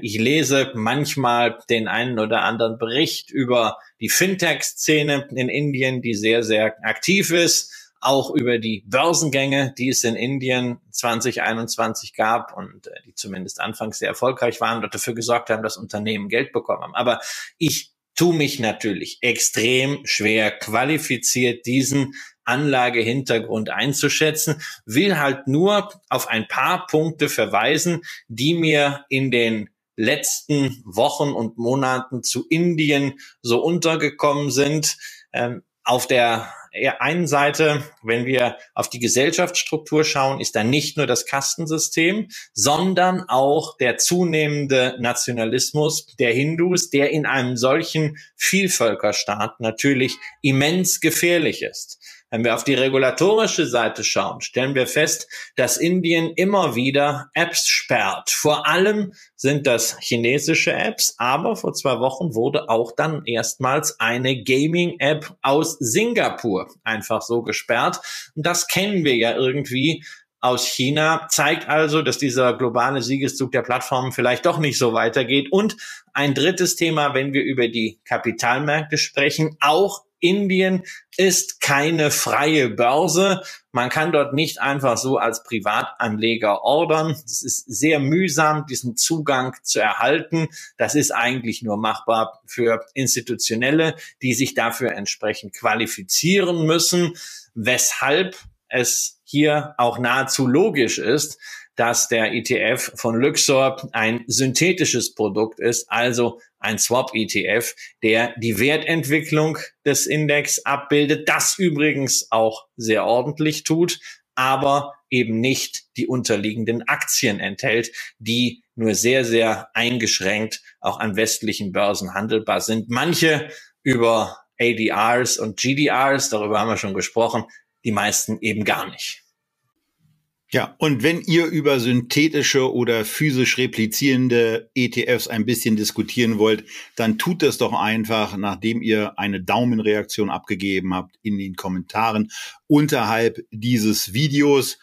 Ich lese manchmal den einen oder anderen Bericht über die Fintech-Szene in Indien, die sehr, sehr aktiv ist. Auch über die Börsengänge, die es in Indien 2021 gab und äh, die zumindest anfangs sehr erfolgreich waren und dafür gesorgt haben, dass Unternehmen Geld bekommen haben. Aber ich tue mich natürlich extrem schwer qualifiziert, diesen Anlagehintergrund einzuschätzen, will halt nur auf ein paar Punkte verweisen, die mir in den letzten Wochen und Monaten zu Indien so untergekommen sind. Ähm, auf der einen Seite, wenn wir auf die Gesellschaftsstruktur schauen, ist da nicht nur das Kastensystem, sondern auch der zunehmende Nationalismus der Hindus, der in einem solchen Vielvölkerstaat natürlich immens gefährlich ist. Wenn wir auf die regulatorische Seite schauen, stellen wir fest, dass Indien immer wieder Apps sperrt. Vor allem sind das chinesische Apps, aber vor zwei Wochen wurde auch dann erstmals eine Gaming-App aus Singapur einfach so gesperrt. Und das kennen wir ja irgendwie aus China, zeigt also, dass dieser globale Siegeszug der Plattformen vielleicht doch nicht so weitergeht. Und ein drittes Thema, wenn wir über die Kapitalmärkte sprechen, auch Indien ist keine freie Börse. Man kann dort nicht einfach so als Privatanleger ordern. Es ist sehr mühsam, diesen Zugang zu erhalten. Das ist eigentlich nur machbar für Institutionelle, die sich dafür entsprechend qualifizieren müssen, weshalb es hier auch nahezu logisch ist, dass der ETF von Luxor ein synthetisches Produkt ist, also ein Swap-ETF, der die Wertentwicklung des Index abbildet, das übrigens auch sehr ordentlich tut, aber eben nicht die unterliegenden Aktien enthält, die nur sehr, sehr eingeschränkt auch an westlichen Börsen handelbar sind. Manche über ADRs und GDRs, darüber haben wir schon gesprochen, die meisten eben gar nicht. Ja, und wenn ihr über synthetische oder physisch replizierende ETFs ein bisschen diskutieren wollt, dann tut das doch einfach, nachdem ihr eine Daumenreaktion abgegeben habt in den Kommentaren unterhalb dieses Videos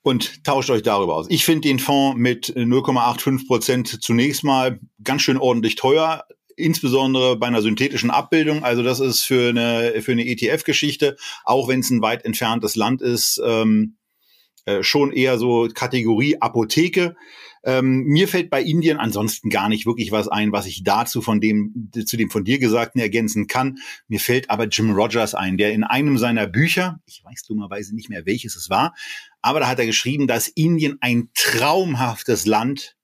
und tauscht euch darüber aus. Ich finde den Fonds mit 0,85 Prozent zunächst mal ganz schön ordentlich teuer insbesondere bei einer synthetischen Abbildung. Also das ist für eine, für eine ETF-Geschichte, auch wenn es ein weit entferntes Land ist, ähm, äh, schon eher so Kategorie Apotheke. Ähm, mir fällt bei Indien ansonsten gar nicht wirklich was ein, was ich dazu von dem, zu dem von dir Gesagten ergänzen kann. Mir fällt aber Jim Rogers ein, der in einem seiner Bücher, ich weiß dummerweise nicht mehr welches es war, aber da hat er geschrieben, dass Indien ein traumhaftes Land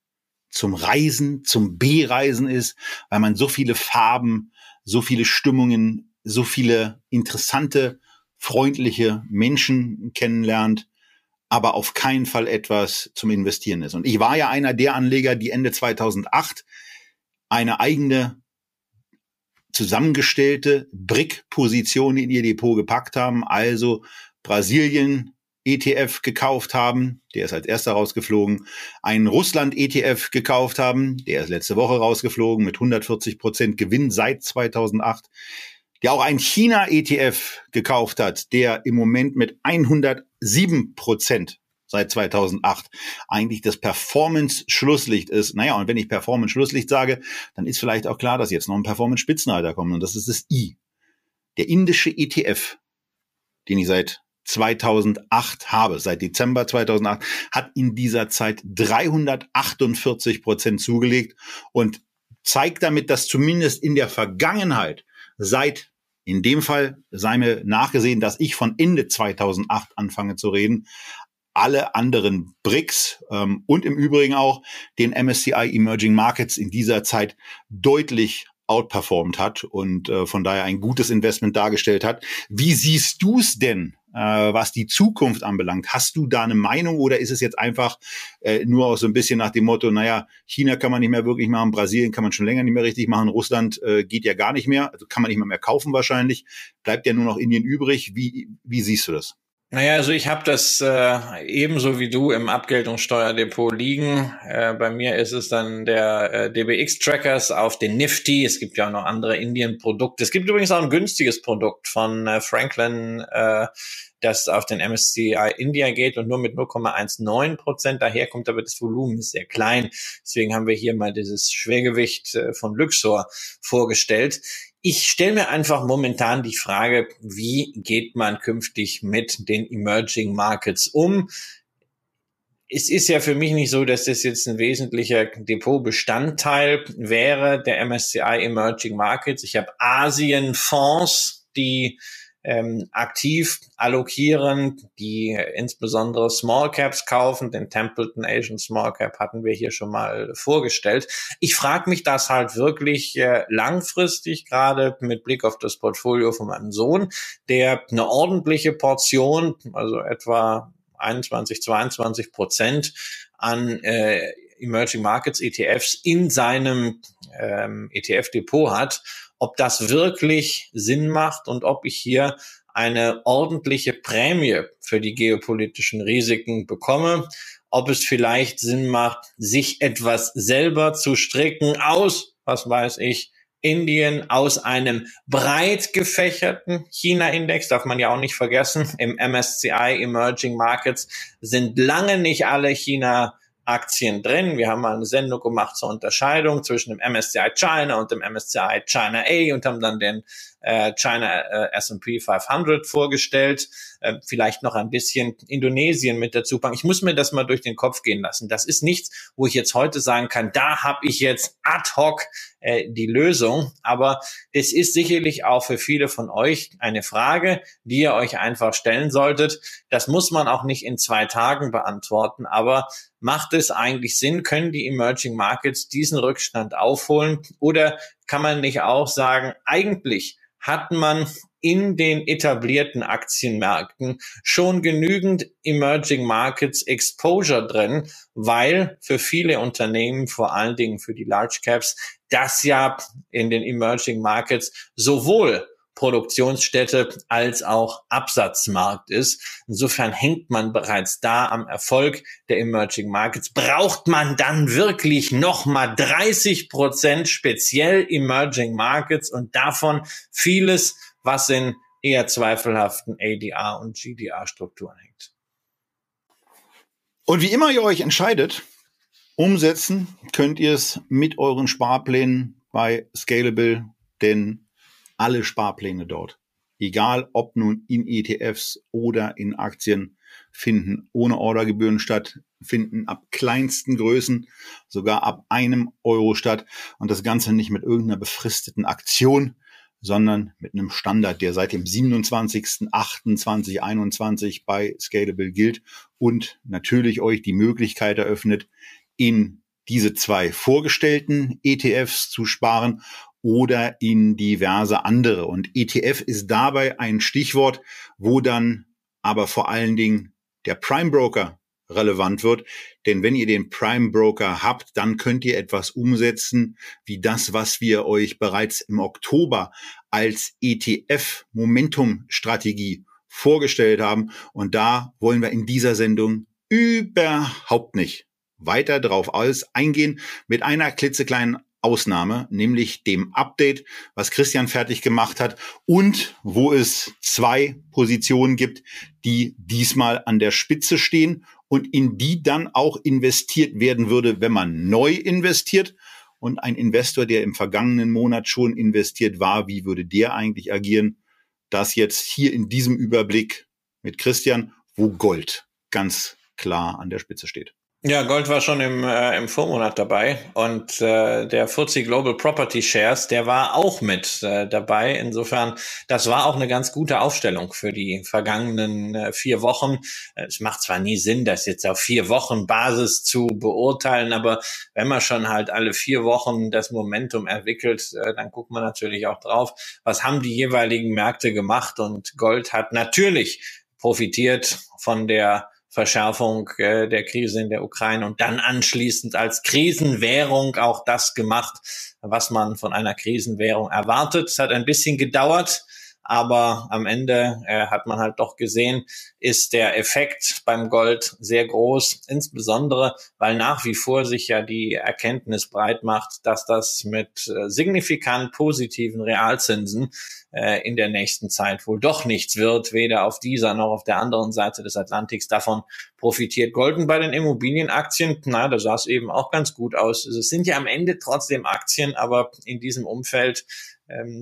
zum Reisen, zum Bereisen ist, weil man so viele Farben, so viele Stimmungen, so viele interessante, freundliche Menschen kennenlernt aber auf keinen Fall etwas zum Investieren ist. Und ich war ja einer der Anleger, die Ende 2008 eine eigene zusammengestellte BRIC-Position in ihr Depot gepackt haben, also Brasilien ETF gekauft haben, der ist als erster rausgeflogen, einen Russland ETF gekauft haben, der ist letzte Woche rausgeflogen mit 140 Prozent Gewinn seit 2008, der auch ein China-ETF gekauft hat, der im Moment mit 107 Prozent seit 2008 eigentlich das Performance-Schlusslicht ist. Naja, und wenn ich Performance-Schlusslicht sage, dann ist vielleicht auch klar, dass jetzt noch ein Performance-Spitzenreiter kommt und das ist das I. Der indische ETF, den ich seit 2008 habe, seit Dezember 2008, hat in dieser Zeit 348 Prozent zugelegt und zeigt damit, dass zumindest in der Vergangenheit seit in dem Fall sei mir nachgesehen, dass ich von Ende 2008 anfange zu reden. Alle anderen BRICS ähm, und im Übrigen auch den MSCI Emerging Markets in dieser Zeit deutlich outperformed hat und äh, von daher ein gutes Investment dargestellt hat. Wie siehst du es denn, äh, was die Zukunft anbelangt? Hast du da eine Meinung oder ist es jetzt einfach äh, nur auch so ein bisschen nach dem Motto, naja, China kann man nicht mehr wirklich machen, Brasilien kann man schon länger nicht mehr richtig machen, Russland äh, geht ja gar nicht mehr, also kann man nicht mehr, mehr kaufen wahrscheinlich, bleibt ja nur noch Indien übrig. Wie, wie siehst du das? Naja, also ich habe das äh, ebenso wie du im Abgeltungssteuerdepot liegen. Äh, bei mir ist es dann der äh, DBX-Trackers auf den Nifty. Es gibt ja auch noch andere Indien-Produkte. Es gibt übrigens auch ein günstiges Produkt von äh, Franklin, äh, das auf den MSCI India geht und nur mit 0,19 Prozent daherkommt, aber das Volumen ist sehr klein. Deswegen haben wir hier mal dieses Schwergewicht äh, von Luxor vorgestellt. Ich stelle mir einfach momentan die Frage, wie geht man künftig mit den Emerging Markets um? Es ist ja für mich nicht so, dass das jetzt ein wesentlicher Depotbestandteil wäre der MSCI Emerging Markets. Ich habe Asien-Fonds, die ähm, aktiv allokieren, die insbesondere Small Caps kaufen. Den Templeton Asian Small Cap hatten wir hier schon mal vorgestellt. Ich frage mich das halt wirklich äh, langfristig, gerade mit Blick auf das Portfolio von meinem Sohn, der eine ordentliche Portion, also etwa 21, 22 Prozent an äh, Emerging Markets ETFs in seinem ähm, ETF-Depot hat ob das wirklich Sinn macht und ob ich hier eine ordentliche Prämie für die geopolitischen Risiken bekomme, ob es vielleicht Sinn macht, sich etwas selber zu stricken aus, was weiß ich, Indien aus einem breit gefächerten China-Index, darf man ja auch nicht vergessen. Im MSCI Emerging Markets sind lange nicht alle China Aktien drin. Wir haben mal eine Sendung gemacht zur Unterscheidung zwischen dem MSCI China und dem MSCI China A und haben dann den äh, China äh, S&P 500 vorgestellt, äh, vielleicht noch ein bisschen Indonesien mit dazu packen. Ich muss mir das mal durch den Kopf gehen lassen. Das ist nichts, wo ich jetzt heute sagen kann, da habe ich jetzt ad hoc die Lösung. Aber es ist sicherlich auch für viele von euch eine Frage, die ihr euch einfach stellen solltet. Das muss man auch nicht in zwei Tagen beantworten, aber macht es eigentlich Sinn? Können die Emerging Markets diesen Rückstand aufholen? Oder kann man nicht auch sagen, eigentlich hat man in den etablierten Aktienmärkten schon genügend Emerging Markets Exposure drin, weil für viele Unternehmen, vor allen Dingen für die Large Caps, das ja in den Emerging Markets sowohl Produktionsstätte als auch Absatzmarkt ist. Insofern hängt man bereits da am Erfolg der Emerging Markets. Braucht man dann wirklich nochmal 30 Prozent speziell Emerging Markets und davon vieles, was in eher zweifelhaften ADR und GDR-Strukturen hängt. Und wie immer ihr euch entscheidet, umsetzen könnt ihr es mit euren Sparplänen bei Scalable, denn alle Sparpläne dort, egal ob nun in ETFs oder in Aktien, finden ohne Ordergebühren statt, finden ab kleinsten Größen, sogar ab einem Euro statt. Und das Ganze nicht mit irgendeiner befristeten Aktion, sondern mit einem Standard, der seit dem 27.08.2021 bei Scalable gilt und natürlich euch die Möglichkeit eröffnet, in diese zwei vorgestellten ETFs zu sparen oder in diverse andere. Und ETF ist dabei ein Stichwort, wo dann aber vor allen Dingen der Prime Broker relevant wird. Denn wenn ihr den Prime Broker habt, dann könnt ihr etwas umsetzen, wie das, was wir euch bereits im Oktober als ETF Momentum Strategie vorgestellt haben. Und da wollen wir in dieser Sendung überhaupt nicht weiter drauf aus eingehen mit einer klitzekleinen Ausnahme, nämlich dem Update, was Christian fertig gemacht hat und wo es zwei Positionen gibt, die diesmal an der Spitze stehen und in die dann auch investiert werden würde, wenn man neu investiert. Und ein Investor, der im vergangenen Monat schon investiert war, wie würde der eigentlich agieren? Das jetzt hier in diesem Überblick mit Christian, wo Gold ganz klar an der Spitze steht. Ja, Gold war schon im, äh, im Vormonat dabei und äh, der FTSE Global Property Shares, der war auch mit äh, dabei. Insofern, das war auch eine ganz gute Aufstellung für die vergangenen äh, vier Wochen. Äh, es macht zwar nie Sinn, das jetzt auf vier Wochen Basis zu beurteilen, aber wenn man schon halt alle vier Wochen das Momentum entwickelt, äh, dann guckt man natürlich auch drauf, was haben die jeweiligen Märkte gemacht und Gold hat natürlich profitiert von der Verschärfung äh, der Krise in der Ukraine und dann anschließend als Krisenwährung auch das gemacht, was man von einer Krisenwährung erwartet. Es hat ein bisschen gedauert, aber am Ende äh, hat man halt doch gesehen, ist der Effekt beim Gold sehr groß, insbesondere weil nach wie vor sich ja die Erkenntnis breit macht, dass das mit äh, signifikant positiven Realzinsen äh, in der nächsten Zeit wohl doch nichts wird, weder auf dieser noch auf der anderen Seite des Atlantiks. Davon profitiert Golden bei den Immobilienaktien. Na, da sah es eben auch ganz gut aus. Es sind ja am Ende trotzdem Aktien, aber in diesem Umfeld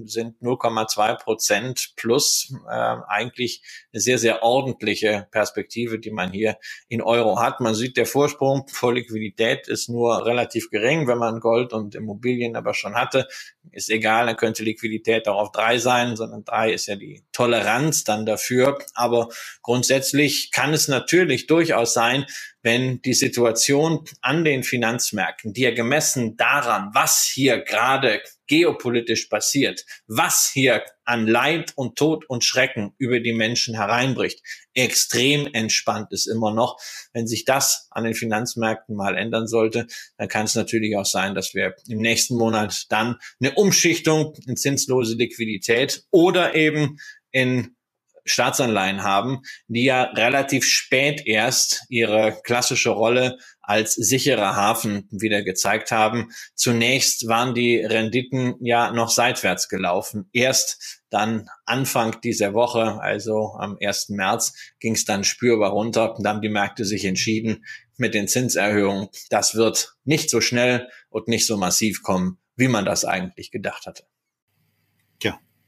sind 0,2 Prozent plus äh, eigentlich eine sehr, sehr ordentliche Perspektive, die man hier in Euro hat. Man sieht, der Vorsprung vor Liquidität ist nur relativ gering, wenn man Gold und Immobilien aber schon hatte. Ist egal, dann könnte Liquidität auch auf drei sein, sondern drei ist ja die Toleranz dann dafür. Aber grundsätzlich kann es natürlich durchaus sein, wenn die Situation an den Finanzmärkten, die ja gemessen daran, was hier gerade geopolitisch passiert, was hier an Leid und Tod und Schrecken über die Menschen hereinbricht, extrem entspannt ist immer noch. Wenn sich das an den Finanzmärkten mal ändern sollte, dann kann es natürlich auch sein, dass wir im nächsten Monat dann eine Umschichtung in zinslose Liquidität oder eben in Staatsanleihen haben, die ja relativ spät erst ihre klassische Rolle als sicherer Hafen wieder gezeigt haben. Zunächst waren die Renditen ja noch seitwärts gelaufen. Erst dann Anfang dieser Woche, also am 1. März, ging es dann spürbar runter. Und dann haben die Märkte sich entschieden mit den Zinserhöhungen. Das wird nicht so schnell und nicht so massiv kommen, wie man das eigentlich gedacht hatte.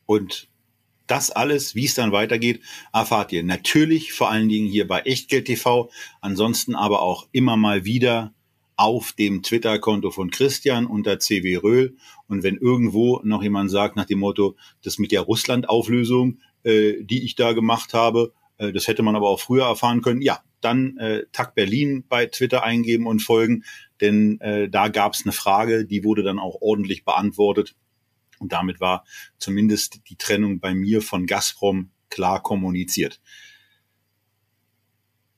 Und das alles, wie es dann weitergeht, erfahrt ihr natürlich vor allen Dingen hier bei Echtgeld TV, ansonsten aber auch immer mal wieder auf dem Twitter-Konto von Christian unter CW Röhl. Und wenn irgendwo noch jemand sagt nach dem Motto, das mit der Russland-Auflösung, äh, die ich da gemacht habe, äh, das hätte man aber auch früher erfahren können, ja, dann äh, Tag Berlin bei Twitter eingeben und folgen, denn äh, da gab es eine Frage, die wurde dann auch ordentlich beantwortet. Und damit war zumindest die Trennung bei mir von Gazprom klar kommuniziert.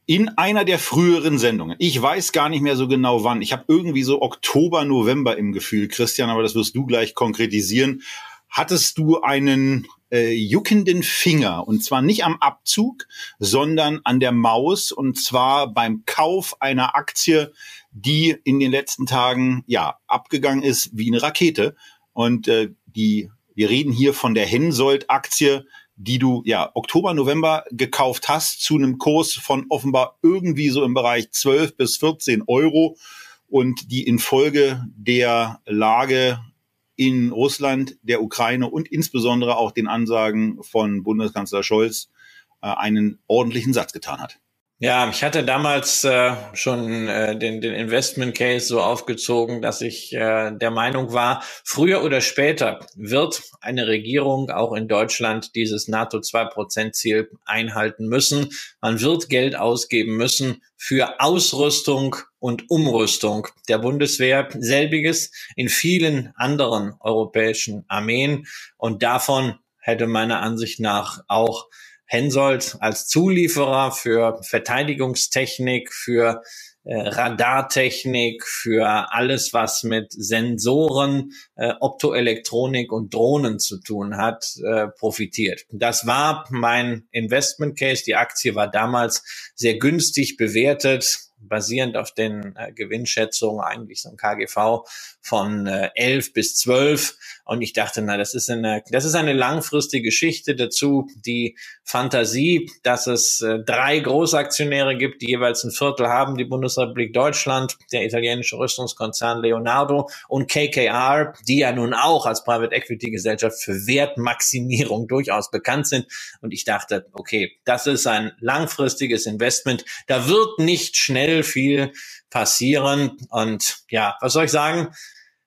In einer der früheren Sendungen, ich weiß gar nicht mehr so genau wann, ich habe irgendwie so Oktober, November im Gefühl, Christian, aber das wirst du gleich konkretisieren, hattest du einen äh, juckenden Finger. Und zwar nicht am Abzug, sondern an der Maus. Und zwar beim Kauf einer Aktie, die in den letzten Tagen ja abgegangen ist wie eine Rakete. Und äh, die, wir reden hier von der Hensoldt-Aktie, die du ja Oktober, November gekauft hast zu einem Kurs von offenbar irgendwie so im Bereich 12 bis 14 Euro und die infolge der Lage in Russland, der Ukraine und insbesondere auch den Ansagen von Bundeskanzler Scholz äh, einen ordentlichen Satz getan hat. Ja, ich hatte damals äh, schon äh, den, den Investment Case so aufgezogen, dass ich äh, der Meinung war, früher oder später wird eine Regierung auch in Deutschland dieses NATO 2% Ziel einhalten müssen. Man wird Geld ausgeben müssen für Ausrüstung und Umrüstung der Bundeswehr. Selbiges in vielen anderen europäischen Armeen. Und davon hätte meiner Ansicht nach auch Hensoldt als Zulieferer für Verteidigungstechnik, für äh, Radartechnik, für alles, was mit Sensoren, äh, Optoelektronik und Drohnen zu tun hat, äh, profitiert. Das war mein Investment Case. Die Aktie war damals sehr günstig bewertet basierend auf den äh, Gewinnschätzungen eigentlich so ein KGV von äh, 11 bis 12. Und ich dachte, na, das ist eine, das ist eine langfristige Geschichte dazu. Die Fantasie, dass es äh, drei Großaktionäre gibt, die jeweils ein Viertel haben, die Bundesrepublik Deutschland, der italienische Rüstungskonzern Leonardo und KKR, die ja nun auch als Private Equity Gesellschaft für Wertmaximierung durchaus bekannt sind. Und ich dachte, okay, das ist ein langfristiges Investment. Da wird nicht schnell viel passieren. Und ja, was soll ich sagen?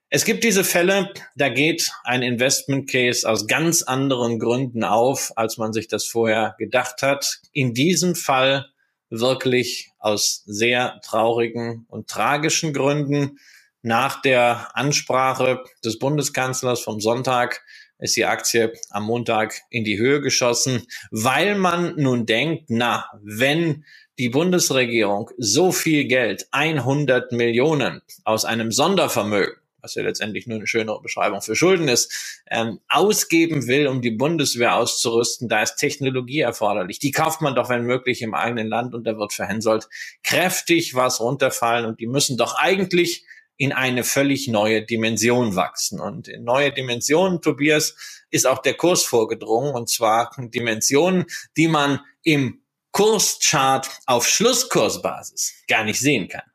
Es gibt diese Fälle, da geht ein Investment Case aus ganz anderen Gründen auf, als man sich das vorher gedacht hat. In diesem Fall wirklich aus sehr traurigen und tragischen Gründen. Nach der Ansprache des Bundeskanzlers vom Sonntag ist die Aktie am Montag in die Höhe geschossen, weil man nun denkt, na, wenn die Bundesregierung so viel Geld, 100 Millionen aus einem Sondervermögen, was ja letztendlich nur eine schönere Beschreibung für Schulden ist, ähm, ausgeben will, um die Bundeswehr auszurüsten, da ist Technologie erforderlich. Die kauft man doch, wenn möglich, im eigenen Land und da wird für Hensoldt kräftig was runterfallen und die müssen doch eigentlich in eine völlig neue Dimension wachsen. Und in neue Dimensionen, Tobias, ist auch der Kurs vorgedrungen und zwar Dimensionen, die man im Kurschart auf Schlusskursbasis gar nicht sehen kann.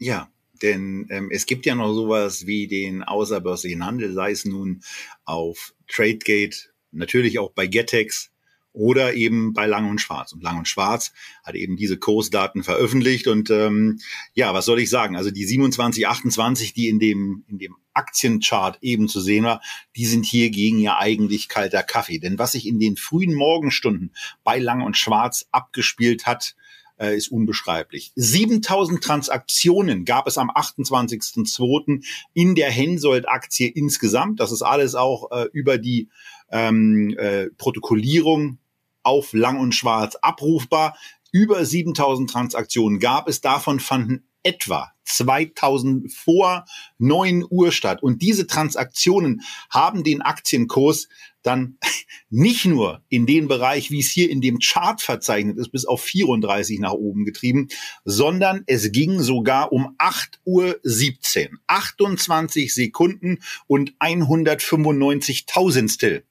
Ja, denn ähm, es gibt ja noch sowas wie den außerbörslichen Handel, sei es nun auf Tradegate, natürlich auch bei Getex oder eben bei Lang und Schwarz. Und Lang und Schwarz hat eben diese Kursdaten veröffentlicht. Und ähm, ja, was soll ich sagen? Also die 27, 28, die in dem, in dem Aktienchart eben zu sehen war, die sind hier gegen ja eigentlich kalter Kaffee. Denn was sich in den frühen Morgenstunden bei Lang und Schwarz abgespielt hat, äh, ist unbeschreiblich. 7000 Transaktionen gab es am 28.02. in der Hensoldt-Aktie insgesamt. Das ist alles auch äh, über die ähm, äh, Protokollierung auf Lang und Schwarz abrufbar. Über 7000 Transaktionen gab es. Davon fanden etwa 2000 vor 9 Uhr statt. Und diese Transaktionen haben den Aktienkurs dann nicht nur in den Bereich, wie es hier in dem Chart verzeichnet ist, bis auf 34 nach oben getrieben, sondern es ging sogar um 8 Uhr 17. 28 Sekunden und 195 Tausendstel.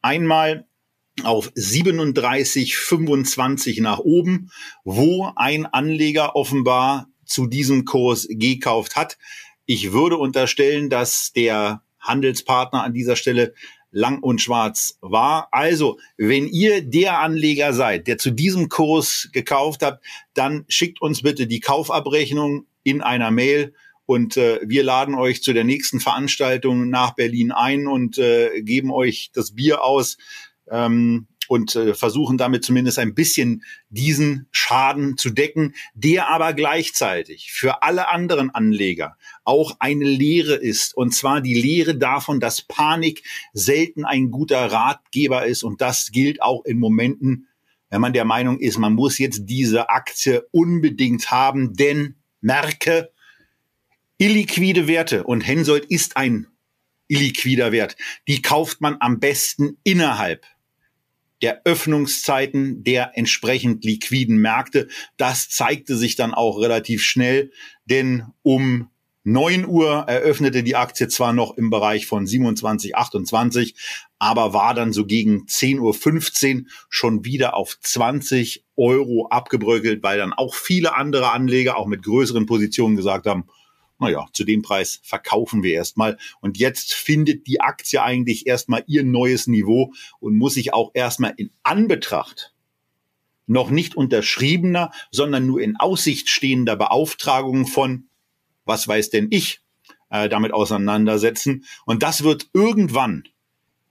Einmal auf 37,25 nach oben, wo ein Anleger offenbar zu diesem Kurs gekauft hat. Ich würde unterstellen, dass der Handelspartner an dieser Stelle lang und schwarz war. Also, wenn ihr der Anleger seid, der zu diesem Kurs gekauft habt, dann schickt uns bitte die Kaufabrechnung in einer Mail und äh, wir laden euch zu der nächsten Veranstaltung nach Berlin ein und äh, geben euch das Bier aus. Ähm, und äh, versuchen damit zumindest ein bisschen diesen Schaden zu decken, der aber gleichzeitig für alle anderen Anleger auch eine Lehre ist. Und zwar die Lehre davon, dass Panik selten ein guter Ratgeber ist. Und das gilt auch in Momenten, wenn man der Meinung ist, man muss jetzt diese Aktie unbedingt haben, denn merke, illiquide Werte und Hensoldt ist ein illiquider Wert. Die kauft man am besten innerhalb der Öffnungszeiten der entsprechend liquiden Märkte. Das zeigte sich dann auch relativ schnell, denn um 9 Uhr eröffnete die Aktie zwar noch im Bereich von 27, 28, aber war dann so gegen 10.15 Uhr schon wieder auf 20 Euro abgebröckelt, weil dann auch viele andere Anleger, auch mit größeren Positionen gesagt haben, naja, zu dem Preis verkaufen wir erstmal. Und jetzt findet die Aktie eigentlich erstmal ihr neues Niveau und muss sich auch erstmal in Anbetracht noch nicht unterschriebener, sondern nur in Aussicht stehender Beauftragungen von, was weiß denn ich, äh, damit auseinandersetzen. Und das wird irgendwann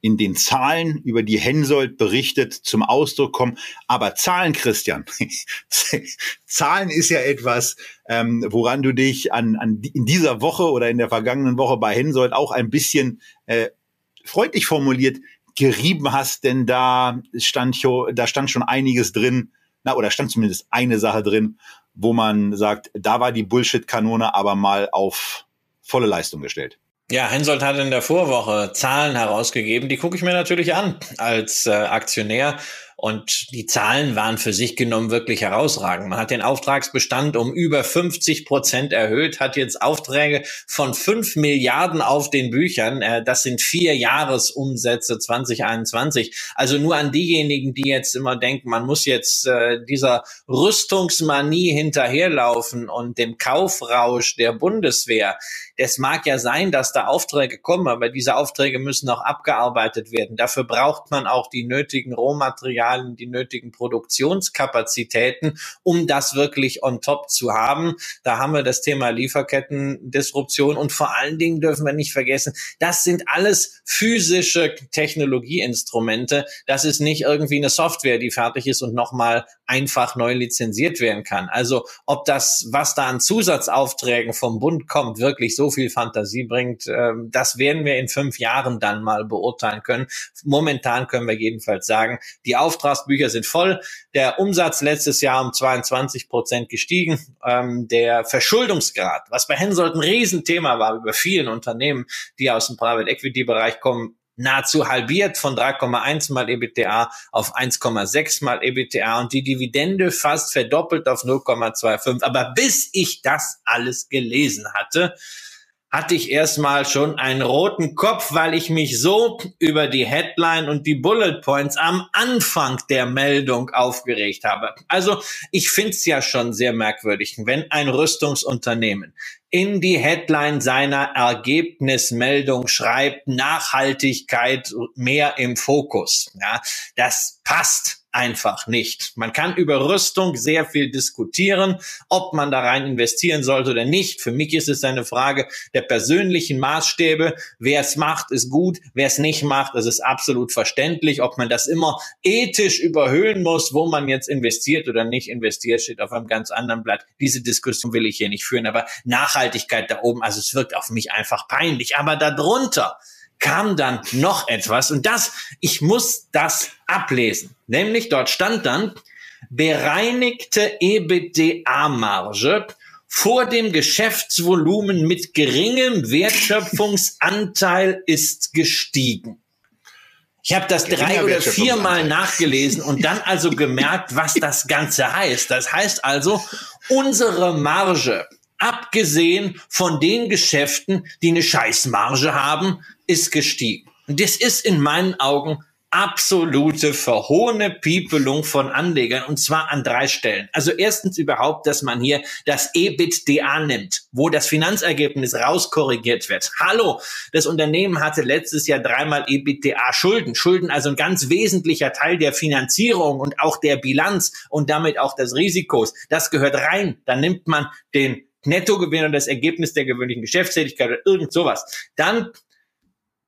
in den Zahlen, über die Hensoldt berichtet, zum Ausdruck kommen. Aber Zahlen, Christian, Zahlen ist ja etwas, ähm, woran du dich an, an in dieser Woche oder in der vergangenen Woche bei Hensoldt auch ein bisschen äh, freundlich formuliert gerieben hast, denn da stand, da stand schon einiges drin, na, oder stand zumindest eine Sache drin, wo man sagt, da war die Bullshit-Kanone aber mal auf volle Leistung gestellt. Ja, Hensoldt hat in der Vorwoche Zahlen herausgegeben, die gucke ich mir natürlich an als äh, Aktionär und die Zahlen waren für sich genommen wirklich herausragend. Man hat den Auftragsbestand um über 50 Prozent erhöht, hat jetzt Aufträge von 5 Milliarden auf den Büchern. Äh, das sind vier Jahresumsätze 2021. Also nur an diejenigen, die jetzt immer denken, man muss jetzt äh, dieser Rüstungsmanie hinterherlaufen und dem Kaufrausch der Bundeswehr. Es mag ja sein, dass da Aufträge kommen, aber diese Aufträge müssen auch abgearbeitet werden. Dafür braucht man auch die nötigen Rohmaterialien Materialien, die nötigen Produktionskapazitäten, um das wirklich on top zu haben. Da haben wir das Thema Lieferkettendisruption und vor allen Dingen dürfen wir nicht vergessen, das sind alles physische Technologieinstrumente. Das ist nicht irgendwie eine Software, die fertig ist und nochmal einfach neu lizenziert werden kann. Also ob das, was da an Zusatzaufträgen vom Bund kommt, wirklich so viel Fantasie bringt, ähm, das werden wir in fünf Jahren dann mal beurteilen können. Momentan können wir jedenfalls sagen, die Auftragsbücher sind voll. Der Umsatz letztes Jahr um 22 Prozent gestiegen. Ähm, der Verschuldungsgrad, was bei Hensoldt ein Riesenthema war über vielen Unternehmen, die aus dem Private Equity Bereich kommen, nahezu halbiert von 3,1 mal EBTA auf 1,6 mal EBTA und die Dividende fast verdoppelt auf 0,25. Aber bis ich das alles gelesen hatte, hatte ich erstmal schon einen roten Kopf, weil ich mich so über die Headline und die Bullet Points am Anfang der Meldung aufgeregt habe. Also ich finde es ja schon sehr merkwürdig, wenn ein Rüstungsunternehmen in die Headline seiner Ergebnismeldung schreibt, Nachhaltigkeit mehr im Fokus. Ja, das passt einfach nicht. Man kann über Rüstung sehr viel diskutieren, ob man da rein investieren sollte oder nicht. Für mich ist es eine Frage der persönlichen Maßstäbe. Wer es macht, ist gut. Wer es nicht macht, das ist absolut verständlich. Ob man das immer ethisch überhöhen muss, wo man jetzt investiert oder nicht investiert, steht auf einem ganz anderen Blatt. Diese Diskussion will ich hier nicht führen. Aber Nachhaltigkeit da oben, also es wirkt auf mich einfach peinlich. Aber darunter kam dann noch etwas und das, ich muss das ablesen. Nämlich dort stand dann bereinigte EBITDA-Marge vor dem Geschäftsvolumen mit geringem Wertschöpfungsanteil ist gestiegen. Ich habe das drei oder viermal nachgelesen und dann also gemerkt, was das Ganze heißt. Das heißt also, unsere Marge abgesehen von den Geschäften, die eine Scheißmarge haben, ist gestiegen. Und das ist in meinen Augen absolute verhohene Piepelung von Anlegern und zwar an drei Stellen. Also erstens überhaupt, dass man hier das EBITDA nimmt, wo das Finanzergebnis rauskorrigiert wird. Hallo, das Unternehmen hatte letztes Jahr dreimal EBITDA Schulden. Schulden also ein ganz wesentlicher Teil der Finanzierung und auch der Bilanz und damit auch des Risikos. Das gehört rein. Dann nimmt man den Nettogewinn und das Ergebnis der gewöhnlichen Geschäftstätigkeit oder irgend sowas. Dann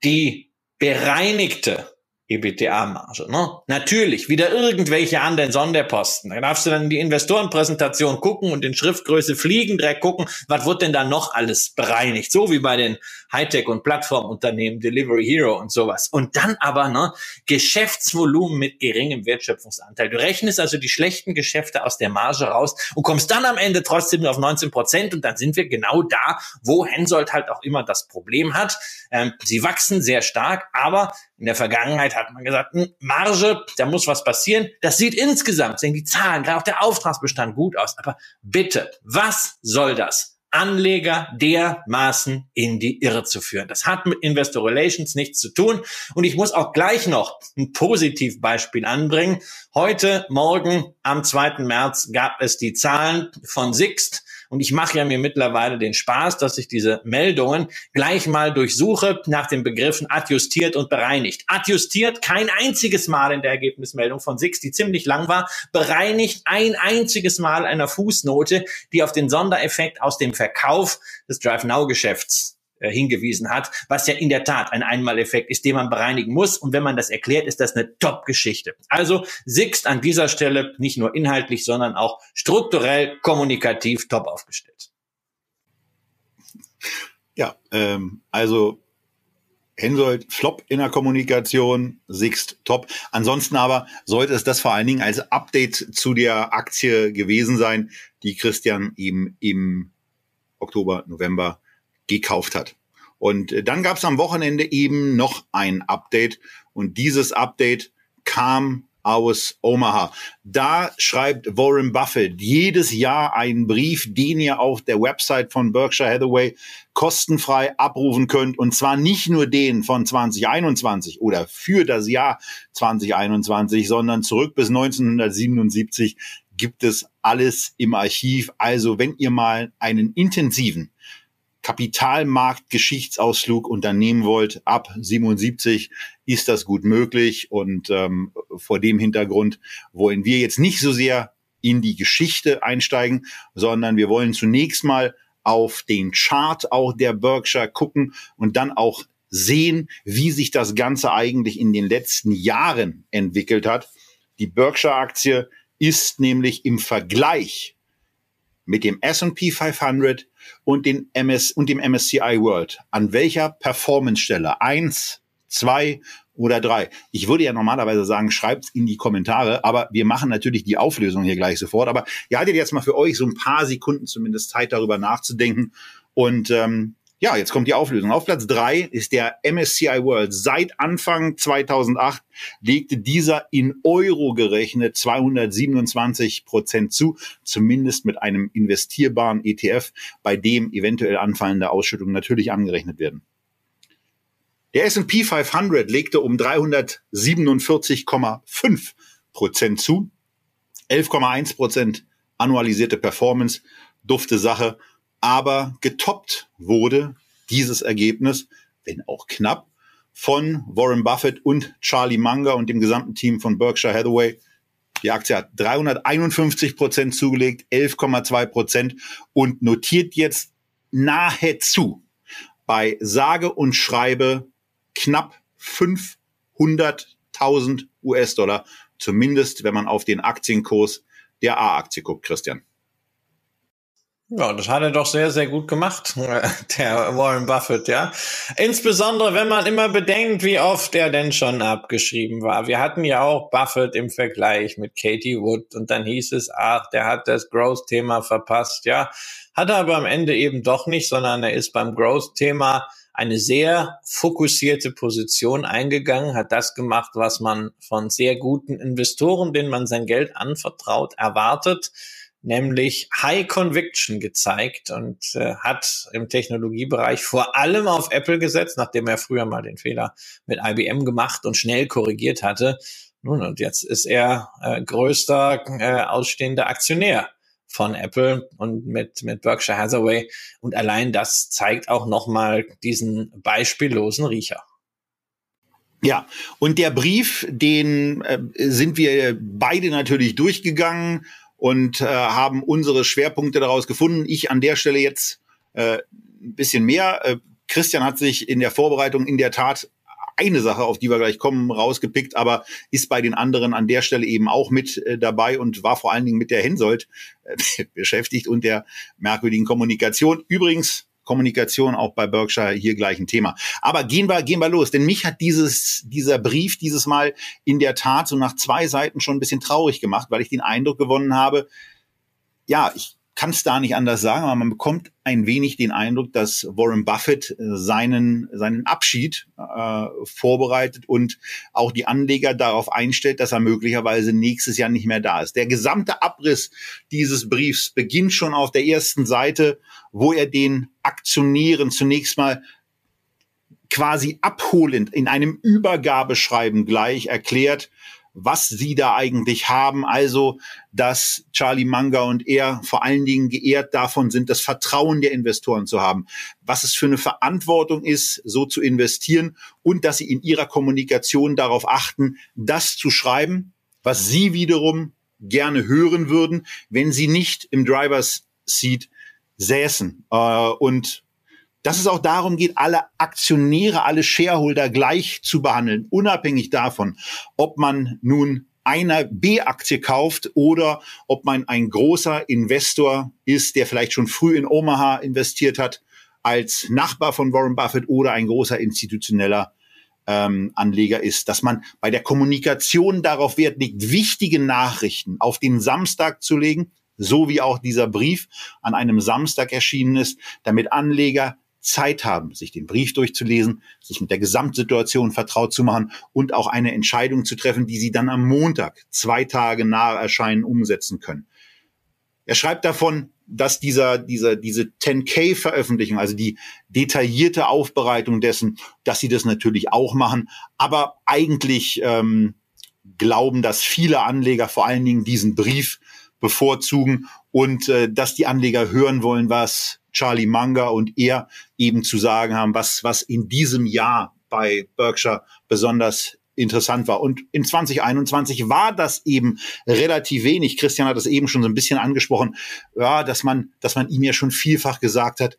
die bereinigte EBITDA-Marge. Ne? Natürlich, wieder irgendwelche anderen Sonderposten. Da darfst du dann in die Investorenpräsentation gucken und in Schriftgröße fliegen, direkt gucken, was wird denn da noch alles bereinigt? So wie bei den Hightech- und Plattformunternehmen, Delivery Hero und sowas. Und dann aber ne, Geschäftsvolumen mit geringem Wertschöpfungsanteil. Du rechnest also die schlechten Geschäfte aus der Marge raus und kommst dann am Ende trotzdem auf 19 Prozent und dann sind wir genau da, wo Hensoldt halt auch immer das Problem hat. Ähm, sie wachsen sehr stark, aber in der Vergangenheit hat man gesagt, hm, Marge, da muss was passieren. Das sieht insgesamt, sehen die Zahlen, gerade auch der Auftragsbestand gut aus. Aber bitte, was soll das? Anleger dermaßen in die Irre zu führen. Das hat mit Investor Relations nichts zu tun. Und ich muss auch gleich noch ein Positivbeispiel anbringen. Heute Morgen am 2. März gab es die Zahlen von Sixt und ich mache ja mir mittlerweile den Spaß, dass ich diese Meldungen gleich mal durchsuche nach den Begriffen adjustiert und bereinigt. Adjustiert kein einziges Mal in der Ergebnismeldung von Six, die ziemlich lang war, bereinigt ein einziges Mal einer Fußnote, die auf den Sondereffekt aus dem Verkauf des Drive Now Geschäfts äh, hingewiesen hat, was ja in der Tat ein Einmaleffekt ist, den man bereinigen muss. Und wenn man das erklärt, ist das eine Top-Geschichte. Also Sixt an dieser Stelle nicht nur inhaltlich, sondern auch strukturell, kommunikativ top aufgestellt. Ja, ähm, also Hensoldt Flop in der Kommunikation, Sixt top. Ansonsten aber sollte es das vor allen Dingen als Update zu der Aktie gewesen sein, die Christian eben im Oktober, November gekauft hat. Und äh, dann gab es am Wochenende eben noch ein Update und dieses Update kam aus Omaha. Da schreibt Warren Buffett jedes Jahr einen Brief, den ihr auf der Website von Berkshire Hathaway kostenfrei abrufen könnt. Und zwar nicht nur den von 2021 oder für das Jahr 2021, sondern zurück bis 1977 gibt es alles im Archiv. Also wenn ihr mal einen intensiven Kapitalmarkt-Geschichtsausflug unternehmen wollt, ab 77 ist das gut möglich. Und ähm, vor dem Hintergrund wollen wir jetzt nicht so sehr in die Geschichte einsteigen, sondern wir wollen zunächst mal auf den Chart auch der Berkshire gucken und dann auch sehen, wie sich das Ganze eigentlich in den letzten Jahren entwickelt hat. Die Berkshire-Aktie ist nämlich im Vergleich mit dem S&P 500 und, den MS, und dem MSCI World. An welcher Performance-Stelle? Eins, zwei oder drei? Ich würde ja normalerweise sagen, schreibt's in die Kommentare, aber wir machen natürlich die Auflösung hier gleich sofort. Aber ihr hattet jetzt mal für euch so ein paar Sekunden zumindest Zeit, darüber nachzudenken. Und ähm, ja, jetzt kommt die Auflösung. Auf Platz drei ist der MSCI World. Seit Anfang 2008 legte dieser in Euro gerechnet 227 Prozent zu, zumindest mit einem investierbaren ETF, bei dem eventuell anfallende Ausschüttungen natürlich angerechnet werden. Der S&P 500 legte um 347,5 Prozent zu, 11,1 Prozent annualisierte Performance, dufte Sache aber getoppt wurde dieses Ergebnis, wenn auch knapp, von Warren Buffett und Charlie Munger und dem gesamten Team von Berkshire Hathaway. Die Aktie hat 351 Prozent zugelegt, 11,2 Prozent und notiert jetzt nahezu bei sage und schreibe knapp 500.000 US-Dollar, zumindest wenn man auf den Aktienkurs der A-Aktie guckt, Christian. Ja, das hat er doch sehr, sehr gut gemacht, der Warren Buffett, ja. Insbesondere, wenn man immer bedenkt, wie oft er denn schon abgeschrieben war. Wir hatten ja auch Buffett im Vergleich mit Katie Wood und dann hieß es, ach, der hat das Growth-Thema verpasst, ja. Hat er aber am Ende eben doch nicht, sondern er ist beim Growth-Thema eine sehr fokussierte Position eingegangen, hat das gemacht, was man von sehr guten Investoren, denen man sein Geld anvertraut, erwartet nämlich High Conviction gezeigt und äh, hat im Technologiebereich vor allem auf Apple gesetzt, nachdem er früher mal den Fehler mit IBM gemacht und schnell korrigiert hatte. Nun, und jetzt ist er äh, größter äh, ausstehender Aktionär von Apple und mit, mit Berkshire Hathaway. Und allein das zeigt auch nochmal diesen beispiellosen Riecher. Ja, und der Brief, den äh, sind wir beide natürlich durchgegangen und äh, haben unsere Schwerpunkte daraus gefunden. Ich an der Stelle jetzt äh, ein bisschen mehr. Äh, Christian hat sich in der Vorbereitung in der Tat eine Sache, auf die wir gleich kommen, rausgepickt, aber ist bei den anderen an der Stelle eben auch mit äh, dabei und war vor allen Dingen mit der Hensoldt äh, beschäftigt und der merkwürdigen Kommunikation. Übrigens, Kommunikation auch bei Berkshire hier gleich ein Thema. Aber gehen wir, gehen wir los, denn mich hat dieses, dieser Brief dieses Mal in der Tat so nach zwei Seiten schon ein bisschen traurig gemacht, weil ich den Eindruck gewonnen habe, ja, ich kann es da nicht anders sagen, aber man bekommt ein wenig den Eindruck, dass Warren Buffett äh, seinen, seinen Abschied äh, vorbereitet und auch die Anleger darauf einstellt, dass er möglicherweise nächstes Jahr nicht mehr da ist. Der gesamte Abriss dieses Briefs beginnt schon auf der ersten Seite, wo er den Aktionären zunächst mal quasi abholend in einem Übergabeschreiben gleich erklärt, was sie da eigentlich haben. Also, dass Charlie Manga und er vor allen Dingen geehrt davon sind, das Vertrauen der Investoren zu haben, was es für eine Verantwortung ist, so zu investieren und dass sie in ihrer Kommunikation darauf achten, das zu schreiben, was sie wiederum gerne hören würden, wenn sie nicht im Drivers Seat säßen. Äh, und dass es auch darum geht, alle Aktionäre, alle Shareholder gleich zu behandeln, unabhängig davon, ob man nun einer B-Aktie kauft oder ob man ein großer Investor ist, der vielleicht schon früh in Omaha investiert hat, als Nachbar von Warren Buffett oder ein großer institutioneller ähm, Anleger ist, dass man bei der Kommunikation darauf Wert legt, wichtige Nachrichten auf den Samstag zu legen, so wie auch dieser Brief an einem Samstag erschienen ist, damit Anleger Zeit haben, sich den Brief durchzulesen, sich mit der Gesamtsituation vertraut zu machen und auch eine Entscheidung zu treffen, die sie dann am Montag, zwei Tage nahe Erscheinen, umsetzen können. Er schreibt davon, dass dieser, dieser, diese 10K-Veröffentlichung, also die detaillierte Aufbereitung dessen, dass sie das natürlich auch machen, aber eigentlich ähm, glauben, dass viele Anleger vor allen Dingen diesen Brief bevorzugen und äh, dass die Anleger hören wollen, was Charlie Munger und er eben zu sagen haben, was, was in diesem Jahr bei Berkshire besonders interessant war. Und in 2021 war das eben relativ wenig. Christian hat es eben schon so ein bisschen angesprochen, ja, dass man, dass man ihm ja schon vielfach gesagt hat,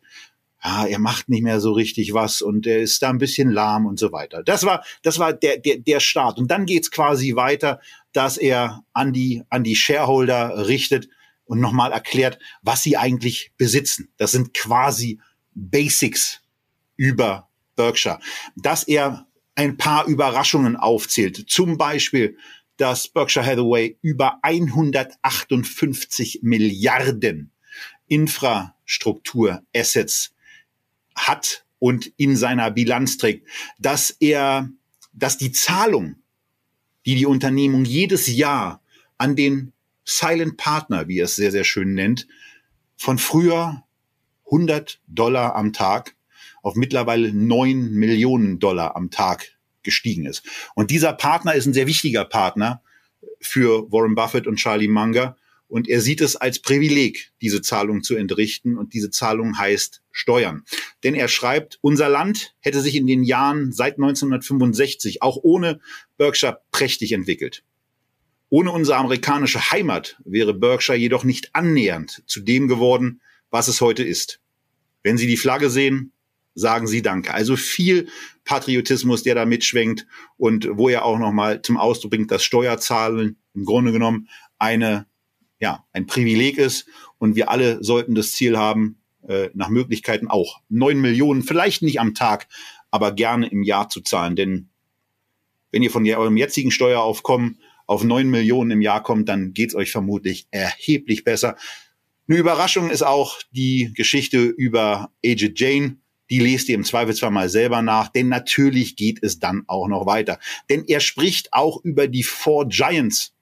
ja, er macht nicht mehr so richtig was und er ist da ein bisschen lahm und so weiter. Das war, das war der, der, der Start. Und dann geht's quasi weiter, dass er an die, an die Shareholder richtet und nochmal erklärt, was sie eigentlich besitzen. Das sind quasi Basics über Berkshire. Dass er ein paar Überraschungen aufzählt. Zum Beispiel, dass Berkshire Hathaway über 158 Milliarden Infrastruktur-Assets hat und in seiner Bilanz trägt, dass er, dass die Zahlung, die die Unternehmung jedes Jahr an den Silent Partner, wie er es sehr, sehr schön nennt, von früher 100 Dollar am Tag auf mittlerweile 9 Millionen Dollar am Tag gestiegen ist. Und dieser Partner ist ein sehr wichtiger Partner für Warren Buffett und Charlie Munger. Und er sieht es als Privileg, diese Zahlung zu entrichten. Und diese Zahlung heißt Steuern. Denn er schreibt, unser Land hätte sich in den Jahren seit 1965 auch ohne Berkshire prächtig entwickelt. Ohne unsere amerikanische Heimat wäre Berkshire jedoch nicht annähernd zu dem geworden, was es heute ist. Wenn Sie die Flagge sehen, sagen Sie Danke. Also viel Patriotismus, der da mitschwenkt und wo er auch nochmal zum Ausdruck bringt, dass Steuerzahlen im Grunde genommen eine, ja, ein Privileg ist und wir alle sollten das Ziel haben, äh, nach Möglichkeiten auch neun Millionen, vielleicht nicht am Tag, aber gerne im Jahr zu zahlen. Denn wenn ihr von eurem jetzigen Steueraufkommen auf neun Millionen im Jahr kommt, dann geht's euch vermutlich erheblich besser. Eine Überraschung ist auch die Geschichte über Agent Jane. Die lest ihr im Zweifelsfall mal selber nach, denn natürlich geht es dann auch noch weiter. Denn er spricht auch über die Four Giants.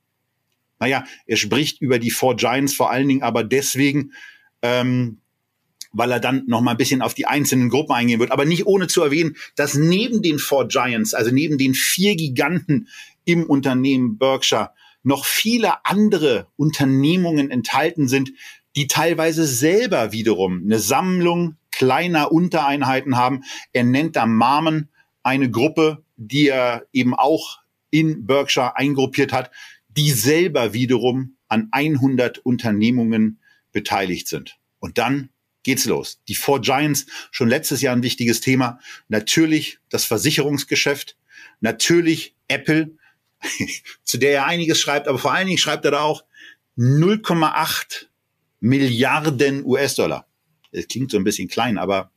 Naja, er spricht über die Four Giants vor allen Dingen aber deswegen, ähm, weil er dann noch mal ein bisschen auf die einzelnen Gruppen eingehen wird, aber nicht ohne zu erwähnen, dass neben den Four Giants, also neben den vier Giganten im Unternehmen Berkshire, noch viele andere Unternehmungen enthalten sind, die teilweise selber wiederum eine Sammlung kleiner Untereinheiten haben. Er nennt da Marmen eine Gruppe, die er eben auch in Berkshire eingruppiert hat, die selber wiederum an 100 Unternehmungen beteiligt sind. Und dann geht's los. Die Four Giants, schon letztes Jahr ein wichtiges Thema. Natürlich das Versicherungsgeschäft. Natürlich Apple, zu der er einiges schreibt, aber vor allen Dingen schreibt er da auch 0,8 Milliarden US-Dollar. Es klingt so ein bisschen klein, aber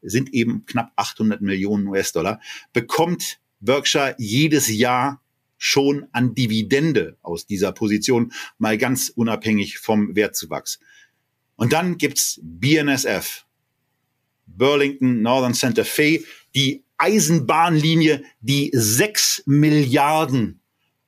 sind eben knapp 800 Millionen US-Dollar, bekommt Berkshire jedes Jahr schon an Dividende aus dieser Position, mal ganz unabhängig vom Wertzuwachs. Und dann gibt's BNSF, Burlington Northern Santa Fe, die Eisenbahnlinie, die sechs Milliarden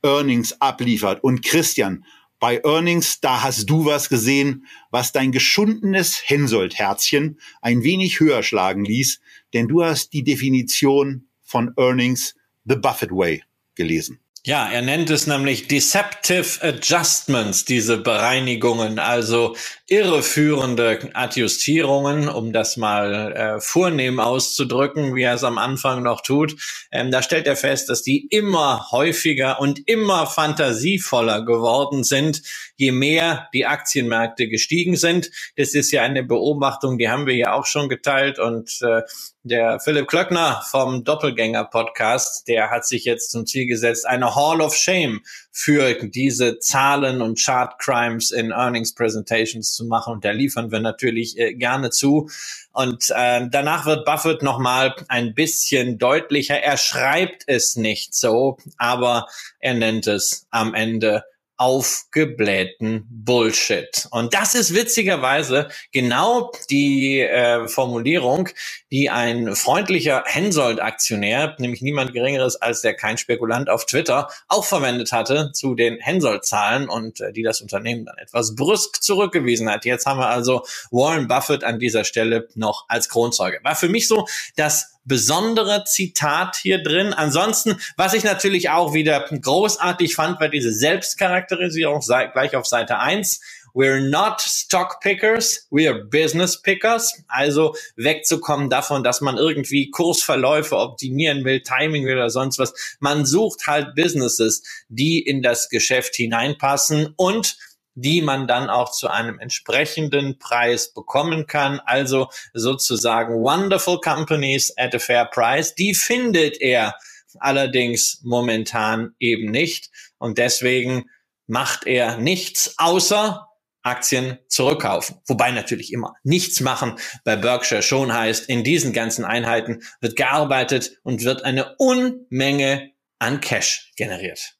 Earnings abliefert. Und Christian, bei Earnings, da hast du was gesehen, was dein geschundenes Hensoldt-Herzchen ein wenig höher schlagen ließ, denn du hast die Definition von Earnings The Buffett Way gelesen. Ja, er nennt es nämlich Deceptive Adjustments, diese Bereinigungen, also irreführende Adjustierungen, um das mal äh, vornehm auszudrücken, wie er es am Anfang noch tut. Ähm, da stellt er fest, dass die immer häufiger und immer fantasievoller geworden sind, je mehr die Aktienmärkte gestiegen sind. Das ist ja eine Beobachtung, die haben wir ja auch schon geteilt und äh, der Philipp Klöckner vom Doppelgänger-Podcast, der hat sich jetzt zum Ziel gesetzt, eine Hall of Shame für diese Zahlen und Chart Crimes in Earnings Presentations zu machen. Und da liefern wir natürlich äh, gerne zu. Und äh, danach wird Buffett nochmal ein bisschen deutlicher. Er schreibt es nicht so, aber er nennt es am Ende aufgeblähten Bullshit. Und das ist witzigerweise genau die äh, Formulierung, die ein freundlicher Hensoldt-Aktionär, nämlich niemand Geringeres als der kein Spekulant auf Twitter, auch verwendet hatte zu den Hensoldt-Zahlen und äh, die das Unternehmen dann etwas brüsk zurückgewiesen hat. Jetzt haben wir also Warren Buffett an dieser Stelle noch als Kronzeuge. War für mich so das besondere Zitat hier drin. Ansonsten, was ich natürlich auch wieder großartig fand, war diese Selbstcharakterisierung gleich auf Seite 1. We're not stock pickers, we're business pickers. Also wegzukommen davon, dass man irgendwie Kursverläufe optimieren will, Timing will oder sonst was. Man sucht halt Businesses, die in das Geschäft hineinpassen und die man dann auch zu einem entsprechenden Preis bekommen kann. Also sozusagen wonderful companies at a fair price. Die findet er allerdings momentan eben nicht. Und deswegen macht er nichts außer Aktien zurückkaufen. Wobei natürlich immer nichts machen bei Berkshire schon heißt, in diesen ganzen Einheiten wird gearbeitet und wird eine Unmenge an Cash generiert.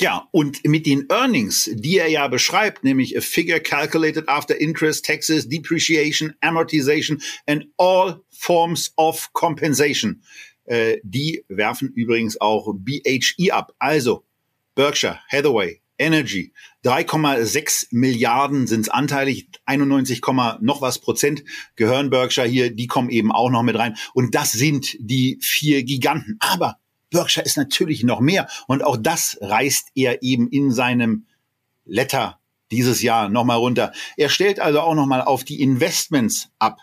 Ja, und mit den Earnings, die er ja beschreibt, nämlich a figure calculated after interest, taxes, depreciation, amortization and all forms of compensation. Äh, die werfen übrigens auch BHE ab. Also Berkshire, Hathaway, Energy. 3,6 Milliarden sind es anteilig, 91, noch was Prozent gehören Berkshire hier, die kommen eben auch noch mit rein. Und das sind die vier Giganten. Aber Berkshire ist natürlich noch mehr. Und auch das reißt er eben in seinem Letter dieses Jahr nochmal runter. Er stellt also auch nochmal auf die Investments ab,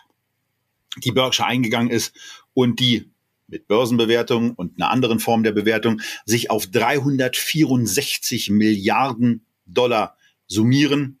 die Berkshire eingegangen ist und die mit Börsenbewertung und einer anderen Form der Bewertung sich auf 364 Milliarden Dollar summieren.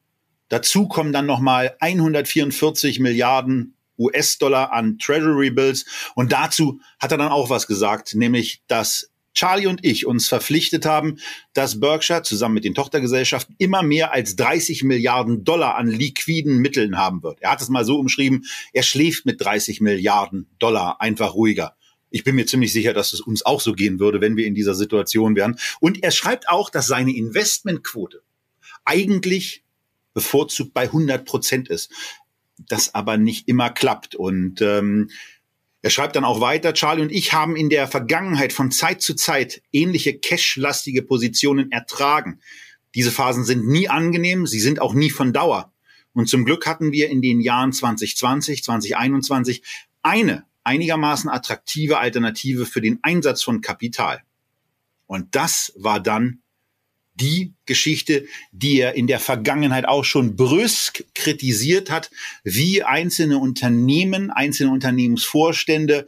Dazu kommen dann nochmal 144 Milliarden US-Dollar an Treasury Bills. Und dazu hat er dann auch was gesagt, nämlich, dass Charlie und ich uns verpflichtet haben, dass Berkshire zusammen mit den Tochtergesellschaften immer mehr als 30 Milliarden Dollar an liquiden Mitteln haben wird. Er hat es mal so umschrieben, er schläft mit 30 Milliarden Dollar einfach ruhiger. Ich bin mir ziemlich sicher, dass es uns auch so gehen würde, wenn wir in dieser Situation wären. Und er schreibt auch, dass seine Investmentquote eigentlich bevorzugt bei 100 Prozent ist das aber nicht immer klappt. Und ähm, er schreibt dann auch weiter, Charlie und ich haben in der Vergangenheit von Zeit zu Zeit ähnliche cash-lastige Positionen ertragen. Diese Phasen sind nie angenehm, sie sind auch nie von Dauer. Und zum Glück hatten wir in den Jahren 2020, 2021 eine einigermaßen attraktive Alternative für den Einsatz von Kapital. Und das war dann die Geschichte, die er in der Vergangenheit auch schon brüsk kritisiert hat, wie einzelne Unternehmen, einzelne Unternehmensvorstände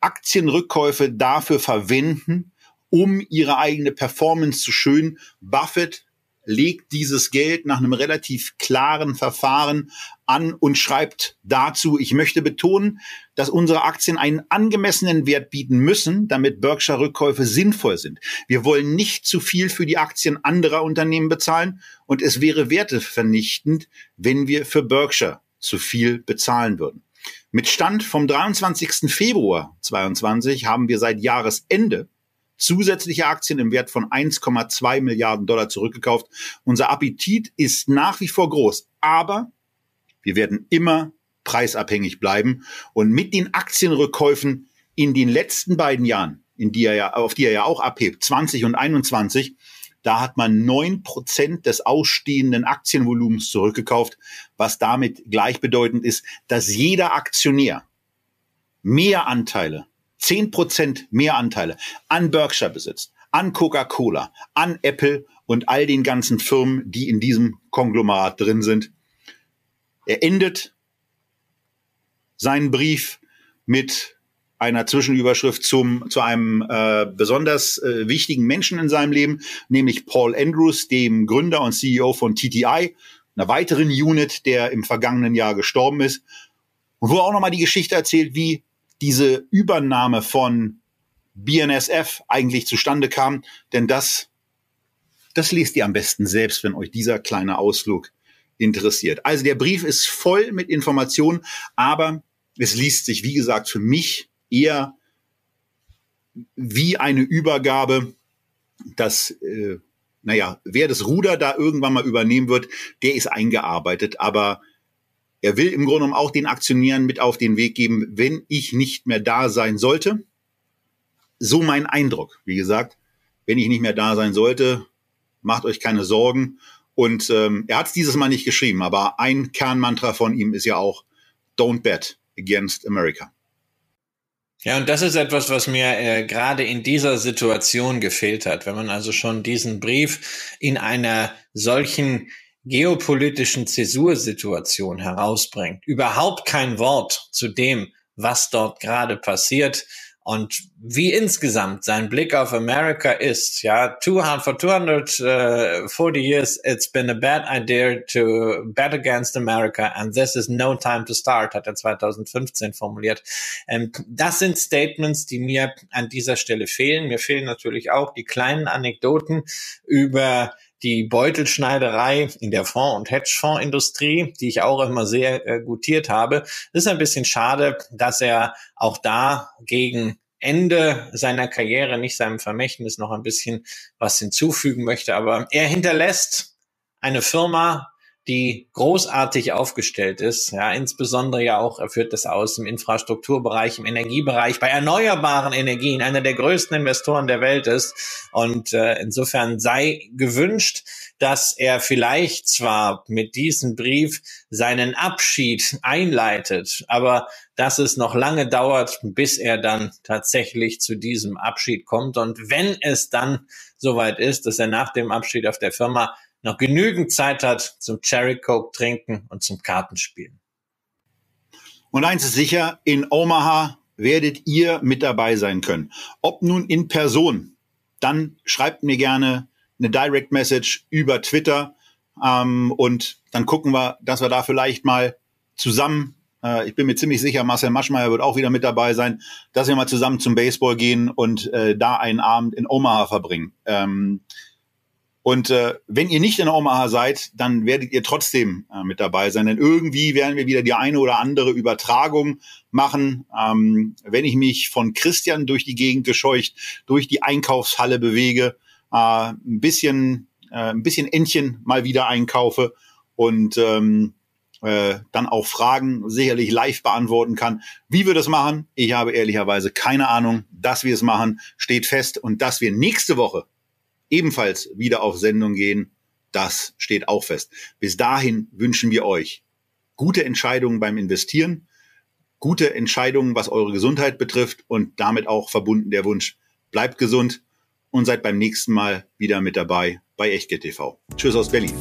Aktienrückkäufe dafür verwenden, um ihre eigene Performance zu schön. Buffett legt dieses Geld nach einem relativ klaren Verfahren an und schreibt dazu, ich möchte betonen, dass unsere Aktien einen angemessenen Wert bieten müssen, damit Berkshire Rückkäufe sinnvoll sind. Wir wollen nicht zu viel für die Aktien anderer Unternehmen bezahlen und es wäre wertevernichtend, wenn wir für Berkshire zu viel bezahlen würden. Mit Stand vom 23. Februar 22 haben wir seit Jahresende zusätzliche Aktien im Wert von 1,2 Milliarden Dollar zurückgekauft. Unser Appetit ist nach wie vor groß, aber wir werden immer preisabhängig bleiben und mit den Aktienrückkäufen in den letzten beiden Jahren, in die er ja, auf die er ja auch abhebt, 20 und 21, da hat man neun Prozent des ausstehenden Aktienvolumens zurückgekauft, was damit gleichbedeutend ist, dass jeder Aktionär mehr Anteile, zehn Prozent mehr Anteile an Berkshire besitzt, an Coca-Cola, an Apple und all den ganzen Firmen, die in diesem Konglomerat drin sind. Er endet seinen Brief mit einer Zwischenüberschrift zum, zu einem äh, besonders äh, wichtigen Menschen in seinem Leben, nämlich Paul Andrews, dem Gründer und CEO von TTI, einer weiteren Unit, der im vergangenen Jahr gestorben ist. Wo er auch nochmal die Geschichte erzählt, wie diese Übernahme von BNSF eigentlich zustande kam. Denn das, das lest ihr am besten selbst, wenn euch dieser kleine Ausflug interessiert. Also der Brief ist voll mit Informationen, aber es liest sich, wie gesagt, für mich eher wie eine Übergabe, dass, äh, naja, wer das Ruder da irgendwann mal übernehmen wird, der ist eingearbeitet. Aber er will im Grunde genommen auch den Aktionären mit auf den Weg geben, wenn ich nicht mehr da sein sollte. So mein Eindruck. Wie gesagt, wenn ich nicht mehr da sein sollte, macht euch keine Sorgen. Und ähm, er hat es dieses Mal nicht geschrieben, aber ein Kernmantra von ihm ist ja auch Don't bet against America. Ja, und das ist etwas, was mir äh, gerade in dieser Situation gefehlt hat. Wenn man also schon diesen Brief in einer solchen geopolitischen Zäsursituation herausbringt, überhaupt kein Wort zu dem, was dort gerade passiert, und wie insgesamt sein Blick auf Amerika ist, ja, 200, for 240 years it's been a bad idea to bet against America and this is no time to start, hat er 2015 formuliert. Ähm, das sind Statements, die mir an dieser Stelle fehlen. Mir fehlen natürlich auch die kleinen Anekdoten über die Beutelschneiderei in der Fonds- und Hedgefondsindustrie, die ich auch immer sehr äh, gutiert habe. Ist ein bisschen schade, dass er auch da gegen Ende seiner Karriere nicht seinem Vermächtnis noch ein bisschen was hinzufügen möchte. Aber er hinterlässt eine Firma, die großartig aufgestellt ist. Ja, insbesondere ja auch, er führt das aus im Infrastrukturbereich, im Energiebereich, bei erneuerbaren Energien, einer der größten Investoren der Welt ist. Und äh, insofern sei gewünscht, dass er vielleicht zwar mit diesem Brief seinen Abschied einleitet, aber dass es noch lange dauert, bis er dann tatsächlich zu diesem Abschied kommt. Und wenn es dann soweit ist, dass er nach dem Abschied auf der Firma noch genügend Zeit hat zum Cherry Coke trinken und zum Kartenspielen. Und eins ist sicher, in Omaha werdet ihr mit dabei sein können. Ob nun in Person, dann schreibt mir gerne eine Direct Message über Twitter ähm, und dann gucken wir, dass wir da vielleicht mal zusammen, äh, ich bin mir ziemlich sicher, Marcel Maschmeyer wird auch wieder mit dabei sein, dass wir mal zusammen zum Baseball gehen und äh, da einen Abend in Omaha verbringen. Ähm, und äh, wenn ihr nicht in Omaha seid, dann werdet ihr trotzdem äh, mit dabei sein. Denn irgendwie werden wir wieder die eine oder andere Übertragung machen. Ähm, wenn ich mich von Christian durch die Gegend gescheucht, durch die Einkaufshalle bewege, äh, ein bisschen, äh, ein bisschen Entchen mal wieder einkaufe und ähm, äh, dann auch Fragen sicherlich live beantworten kann. Wie wir das machen, ich habe ehrlicherweise keine Ahnung. Dass wir es machen, steht fest und dass wir nächste Woche ebenfalls wieder auf Sendung gehen, Das steht auch fest. Bis dahin wünschen wir euch gute Entscheidungen beim Investieren, gute Entscheidungen, was eure Gesundheit betrifft und damit auch verbunden der Wunsch, bleibt gesund und seid beim nächsten Mal wieder mit dabei bei Echtgeld TV. Tschüss aus Berlin.